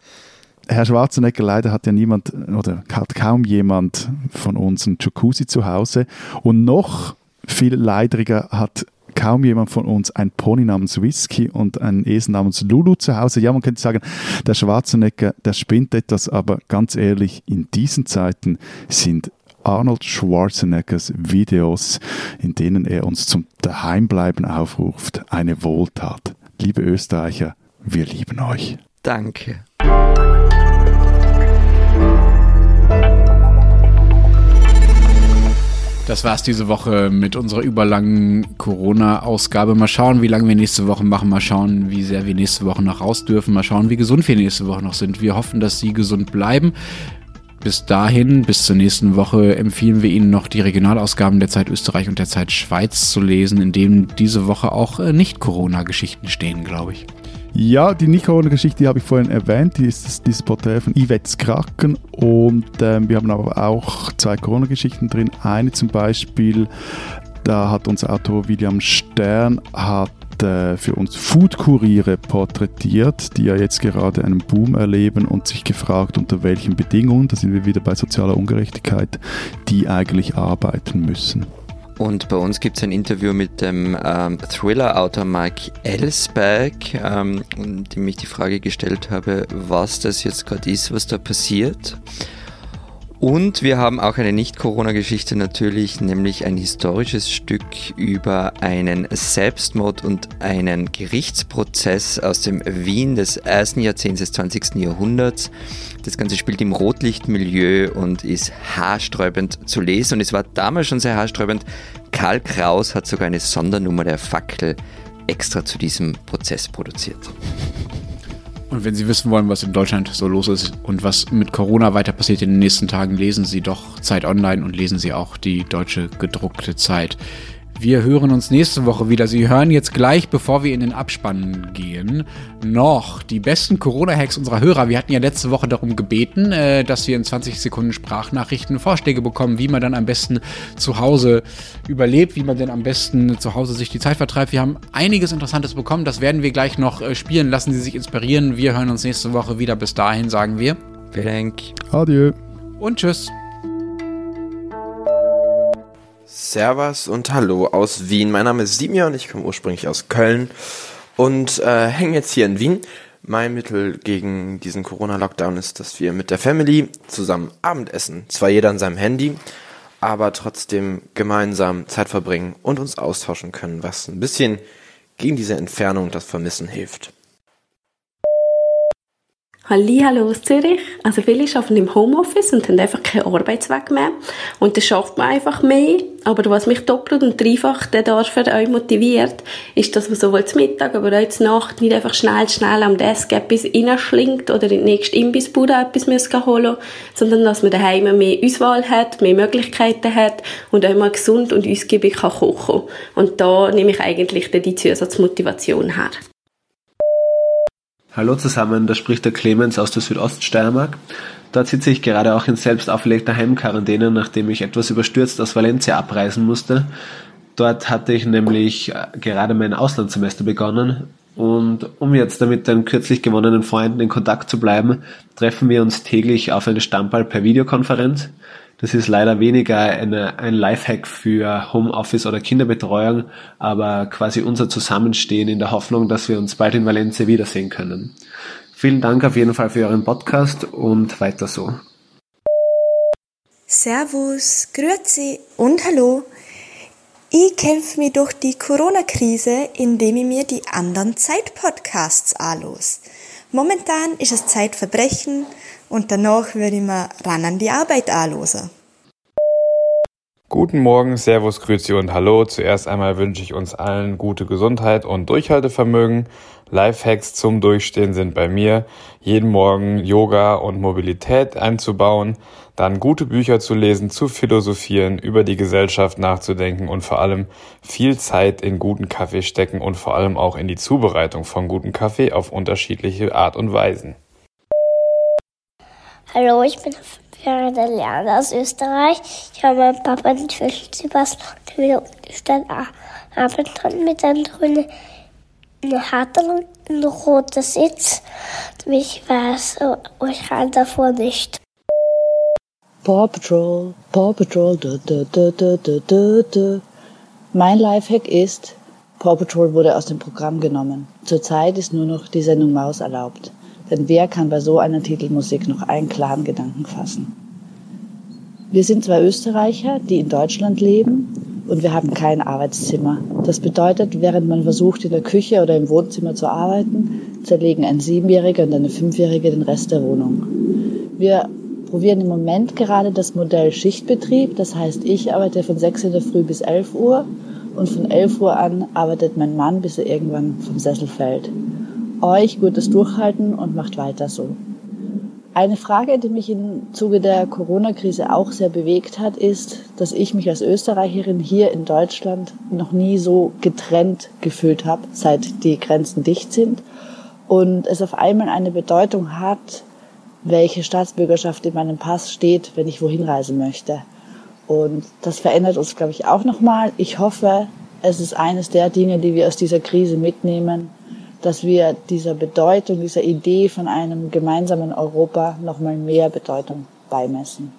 Herr Schwarzenegger, leider hat ja niemand oder hat kaum jemand von uns einen Jacuzzi zu Hause und noch viel leidriger hat kaum jemand von uns ein Pony namens Whisky und ein Esel namens Lulu zu Hause. Ja, man könnte sagen, der Schwarzenegger, der spinnt etwas, aber ganz ehrlich, in diesen Zeiten sind Arnold Schwarzeneggers Videos, in denen er uns zum Daheimbleiben aufruft, eine Wohltat. Liebe Österreicher, wir lieben euch. Danke. Das war's diese Woche mit unserer überlangen Corona-Ausgabe. Mal schauen, wie lange wir nächste Woche machen. Mal schauen, wie sehr wir nächste Woche noch raus dürfen. Mal schauen, wie gesund wir nächste Woche noch sind. Wir hoffen, dass Sie gesund bleiben. Bis dahin, bis zur nächsten Woche, empfehlen wir Ihnen noch die Regionalausgaben der Zeit Österreich und der Zeit Schweiz zu lesen, in denen diese Woche auch äh, Nicht-Corona-Geschichten stehen, glaube ich. Ja, die Nicht-Corona-Geschichte habe ich vorhin erwähnt, die ist dieses Porträt von Yvette Kraken und ähm, wir haben aber auch zwei Corona-Geschichten drin. Eine zum Beispiel, da hat unser Autor William Stern hat äh, für uns Food-Kuriere porträtiert, die ja jetzt gerade einen Boom erleben und sich gefragt, unter welchen Bedingungen, da sind wir wieder bei sozialer Ungerechtigkeit, die eigentlich arbeiten müssen. Und bei uns gibt es ein Interview mit dem ähm, Thriller-Autor Mike Ellsberg, ähm, dem ich die Frage gestellt habe, was das jetzt gerade ist, was da passiert. Und wir haben auch eine Nicht-Corona-Geschichte natürlich, nämlich ein historisches Stück über einen Selbstmord und einen Gerichtsprozess aus dem Wien des ersten Jahrzehnts des 20. Jahrhunderts. Das Ganze spielt im Rotlichtmilieu und ist haarsträubend zu lesen. Und es war damals schon sehr haarsträubend. Karl Kraus hat sogar eine Sondernummer der Fackel extra zu diesem Prozess produziert. Und wenn Sie wissen wollen, was in Deutschland so los ist und was mit Corona weiter passiert in den nächsten Tagen, lesen Sie doch Zeit Online und lesen Sie auch die deutsche gedruckte Zeit. Wir hören uns nächste Woche wieder. Sie hören jetzt gleich, bevor wir in den Abspann gehen, noch die besten Corona-Hacks unserer Hörer. Wir hatten ja letzte Woche darum gebeten, äh, dass wir in 20 Sekunden Sprachnachrichten Vorschläge bekommen, wie man dann am besten zu Hause überlebt, wie man denn am besten zu Hause sich die Zeit vertreibt. Wir haben einiges Interessantes bekommen. Das werden wir gleich noch äh, spielen. Lassen Sie sich inspirieren. Wir hören uns nächste Woche wieder. Bis dahin sagen wir. Vielen Dank. Adieu. Und tschüss. Servus und Hallo aus Wien. Mein Name ist Simia und ich komme ursprünglich aus Köln und äh, hänge jetzt hier in Wien. Mein Mittel gegen diesen Corona-Lockdown ist, dass wir mit der Family zusammen Abendessen. Zwar jeder an seinem Handy, aber trotzdem gemeinsam Zeit verbringen und uns austauschen können, was ein bisschen gegen diese Entfernung und das Vermissen hilft. Hallo aus Zürich. Also viele arbeiten im Homeoffice und haben einfach keinen Arbeitsweg mehr. Und das schafft man einfach mehr. Aber was mich doppelt und dreifach dafür euch motiviert, ist, dass man sowohl zum Mittag, aber auch zur Nacht nicht einfach schnell, schnell am Desk etwas reinschlingt oder in die nächste Imbissbude etwas holen sondern dass man daheim mehr Auswahl hat, mehr Möglichkeiten hat und auch mal gesund und ausgiebig kann kochen Und da nehme ich eigentlich die Zusatzmotivation her. Hallo zusammen, da spricht der Clemens aus der Südoststeiermark. Dort sitze ich gerade auch in selbst auferlegter Heimquarantäne, nachdem ich etwas überstürzt aus Valencia abreisen musste. Dort hatte ich nämlich äh, gerade mein Auslandssemester begonnen und um jetzt damit den kürzlich gewonnenen Freunden in Kontakt zu bleiben, treffen wir uns täglich auf eine Stammball per Videokonferenz. Das ist leider weniger eine, ein Lifehack für Homeoffice oder Kinderbetreuung, aber quasi unser Zusammenstehen in der Hoffnung, dass wir uns bald in Valencia wiedersehen können. Vielen Dank auf jeden Fall für Euren Podcast und weiter so. Servus, Grüezi und Hallo. Ich kämpfe mich durch die Corona-Krise, indem ich mir die anderen Zeit-Podcasts anlos. Momentan ist es Zeitverbrechen und danach würde ich mir ran an die Arbeit anlosen. Guten Morgen, Servus, Grüezi und Hallo. Zuerst einmal wünsche ich uns allen gute Gesundheit und Durchhaltevermögen. Lifehacks zum Durchstehen sind bei mir, jeden Morgen Yoga und Mobilität einzubauen, dann gute Bücher zu lesen, zu philosophieren, über die Gesellschaft nachzudenken und vor allem viel Zeit in guten Kaffee stecken und vor allem auch in die Zubereitung von guten Kaffee auf unterschiedliche Art und Weisen. Hallo, ich bin fünf Lerner aus Österreich. Ich habe meinem Papa Tisch zu basteln und wieder umgestellt arbeiten mit einem grünen, harten und ein roter Sitz. Ich weiß, oh, ich kann davor nicht. Paw Patrol, Paw Patrol, du, du, du, du, du, du, du. Mein Lifehack ist, Paw Patrol wurde aus dem Programm genommen. Zurzeit ist nur noch die Sendung Maus erlaubt. Denn wer kann bei so einer Titelmusik noch einen klaren Gedanken fassen? Wir sind zwei Österreicher, die in Deutschland leben und wir haben kein Arbeitszimmer. Das bedeutet, während man versucht, in der Küche oder im Wohnzimmer zu arbeiten, zerlegen ein Siebenjähriger und eine Fünfjährige den Rest der Wohnung. Wir probieren im Moment gerade das Modell Schichtbetrieb. Das heißt, ich arbeite von 6 in der Früh bis 11 Uhr und von 11 Uhr an arbeitet mein Mann, bis er irgendwann vom Sessel fällt euch gutes Durchhalten und macht weiter so. Eine Frage, die mich im Zuge der Corona-Krise auch sehr bewegt hat, ist, dass ich mich als Österreicherin hier in Deutschland noch nie so getrennt gefühlt habe, seit die Grenzen dicht sind und es auf einmal eine Bedeutung hat, welche Staatsbürgerschaft in meinem Pass steht, wenn ich wohin reisen möchte. Und das verändert uns, glaube ich, auch nochmal. Ich hoffe, es ist eines der Dinge, die wir aus dieser Krise mitnehmen, dass wir dieser Bedeutung, dieser Idee von einem gemeinsamen Europa noch mal mehr Bedeutung beimessen.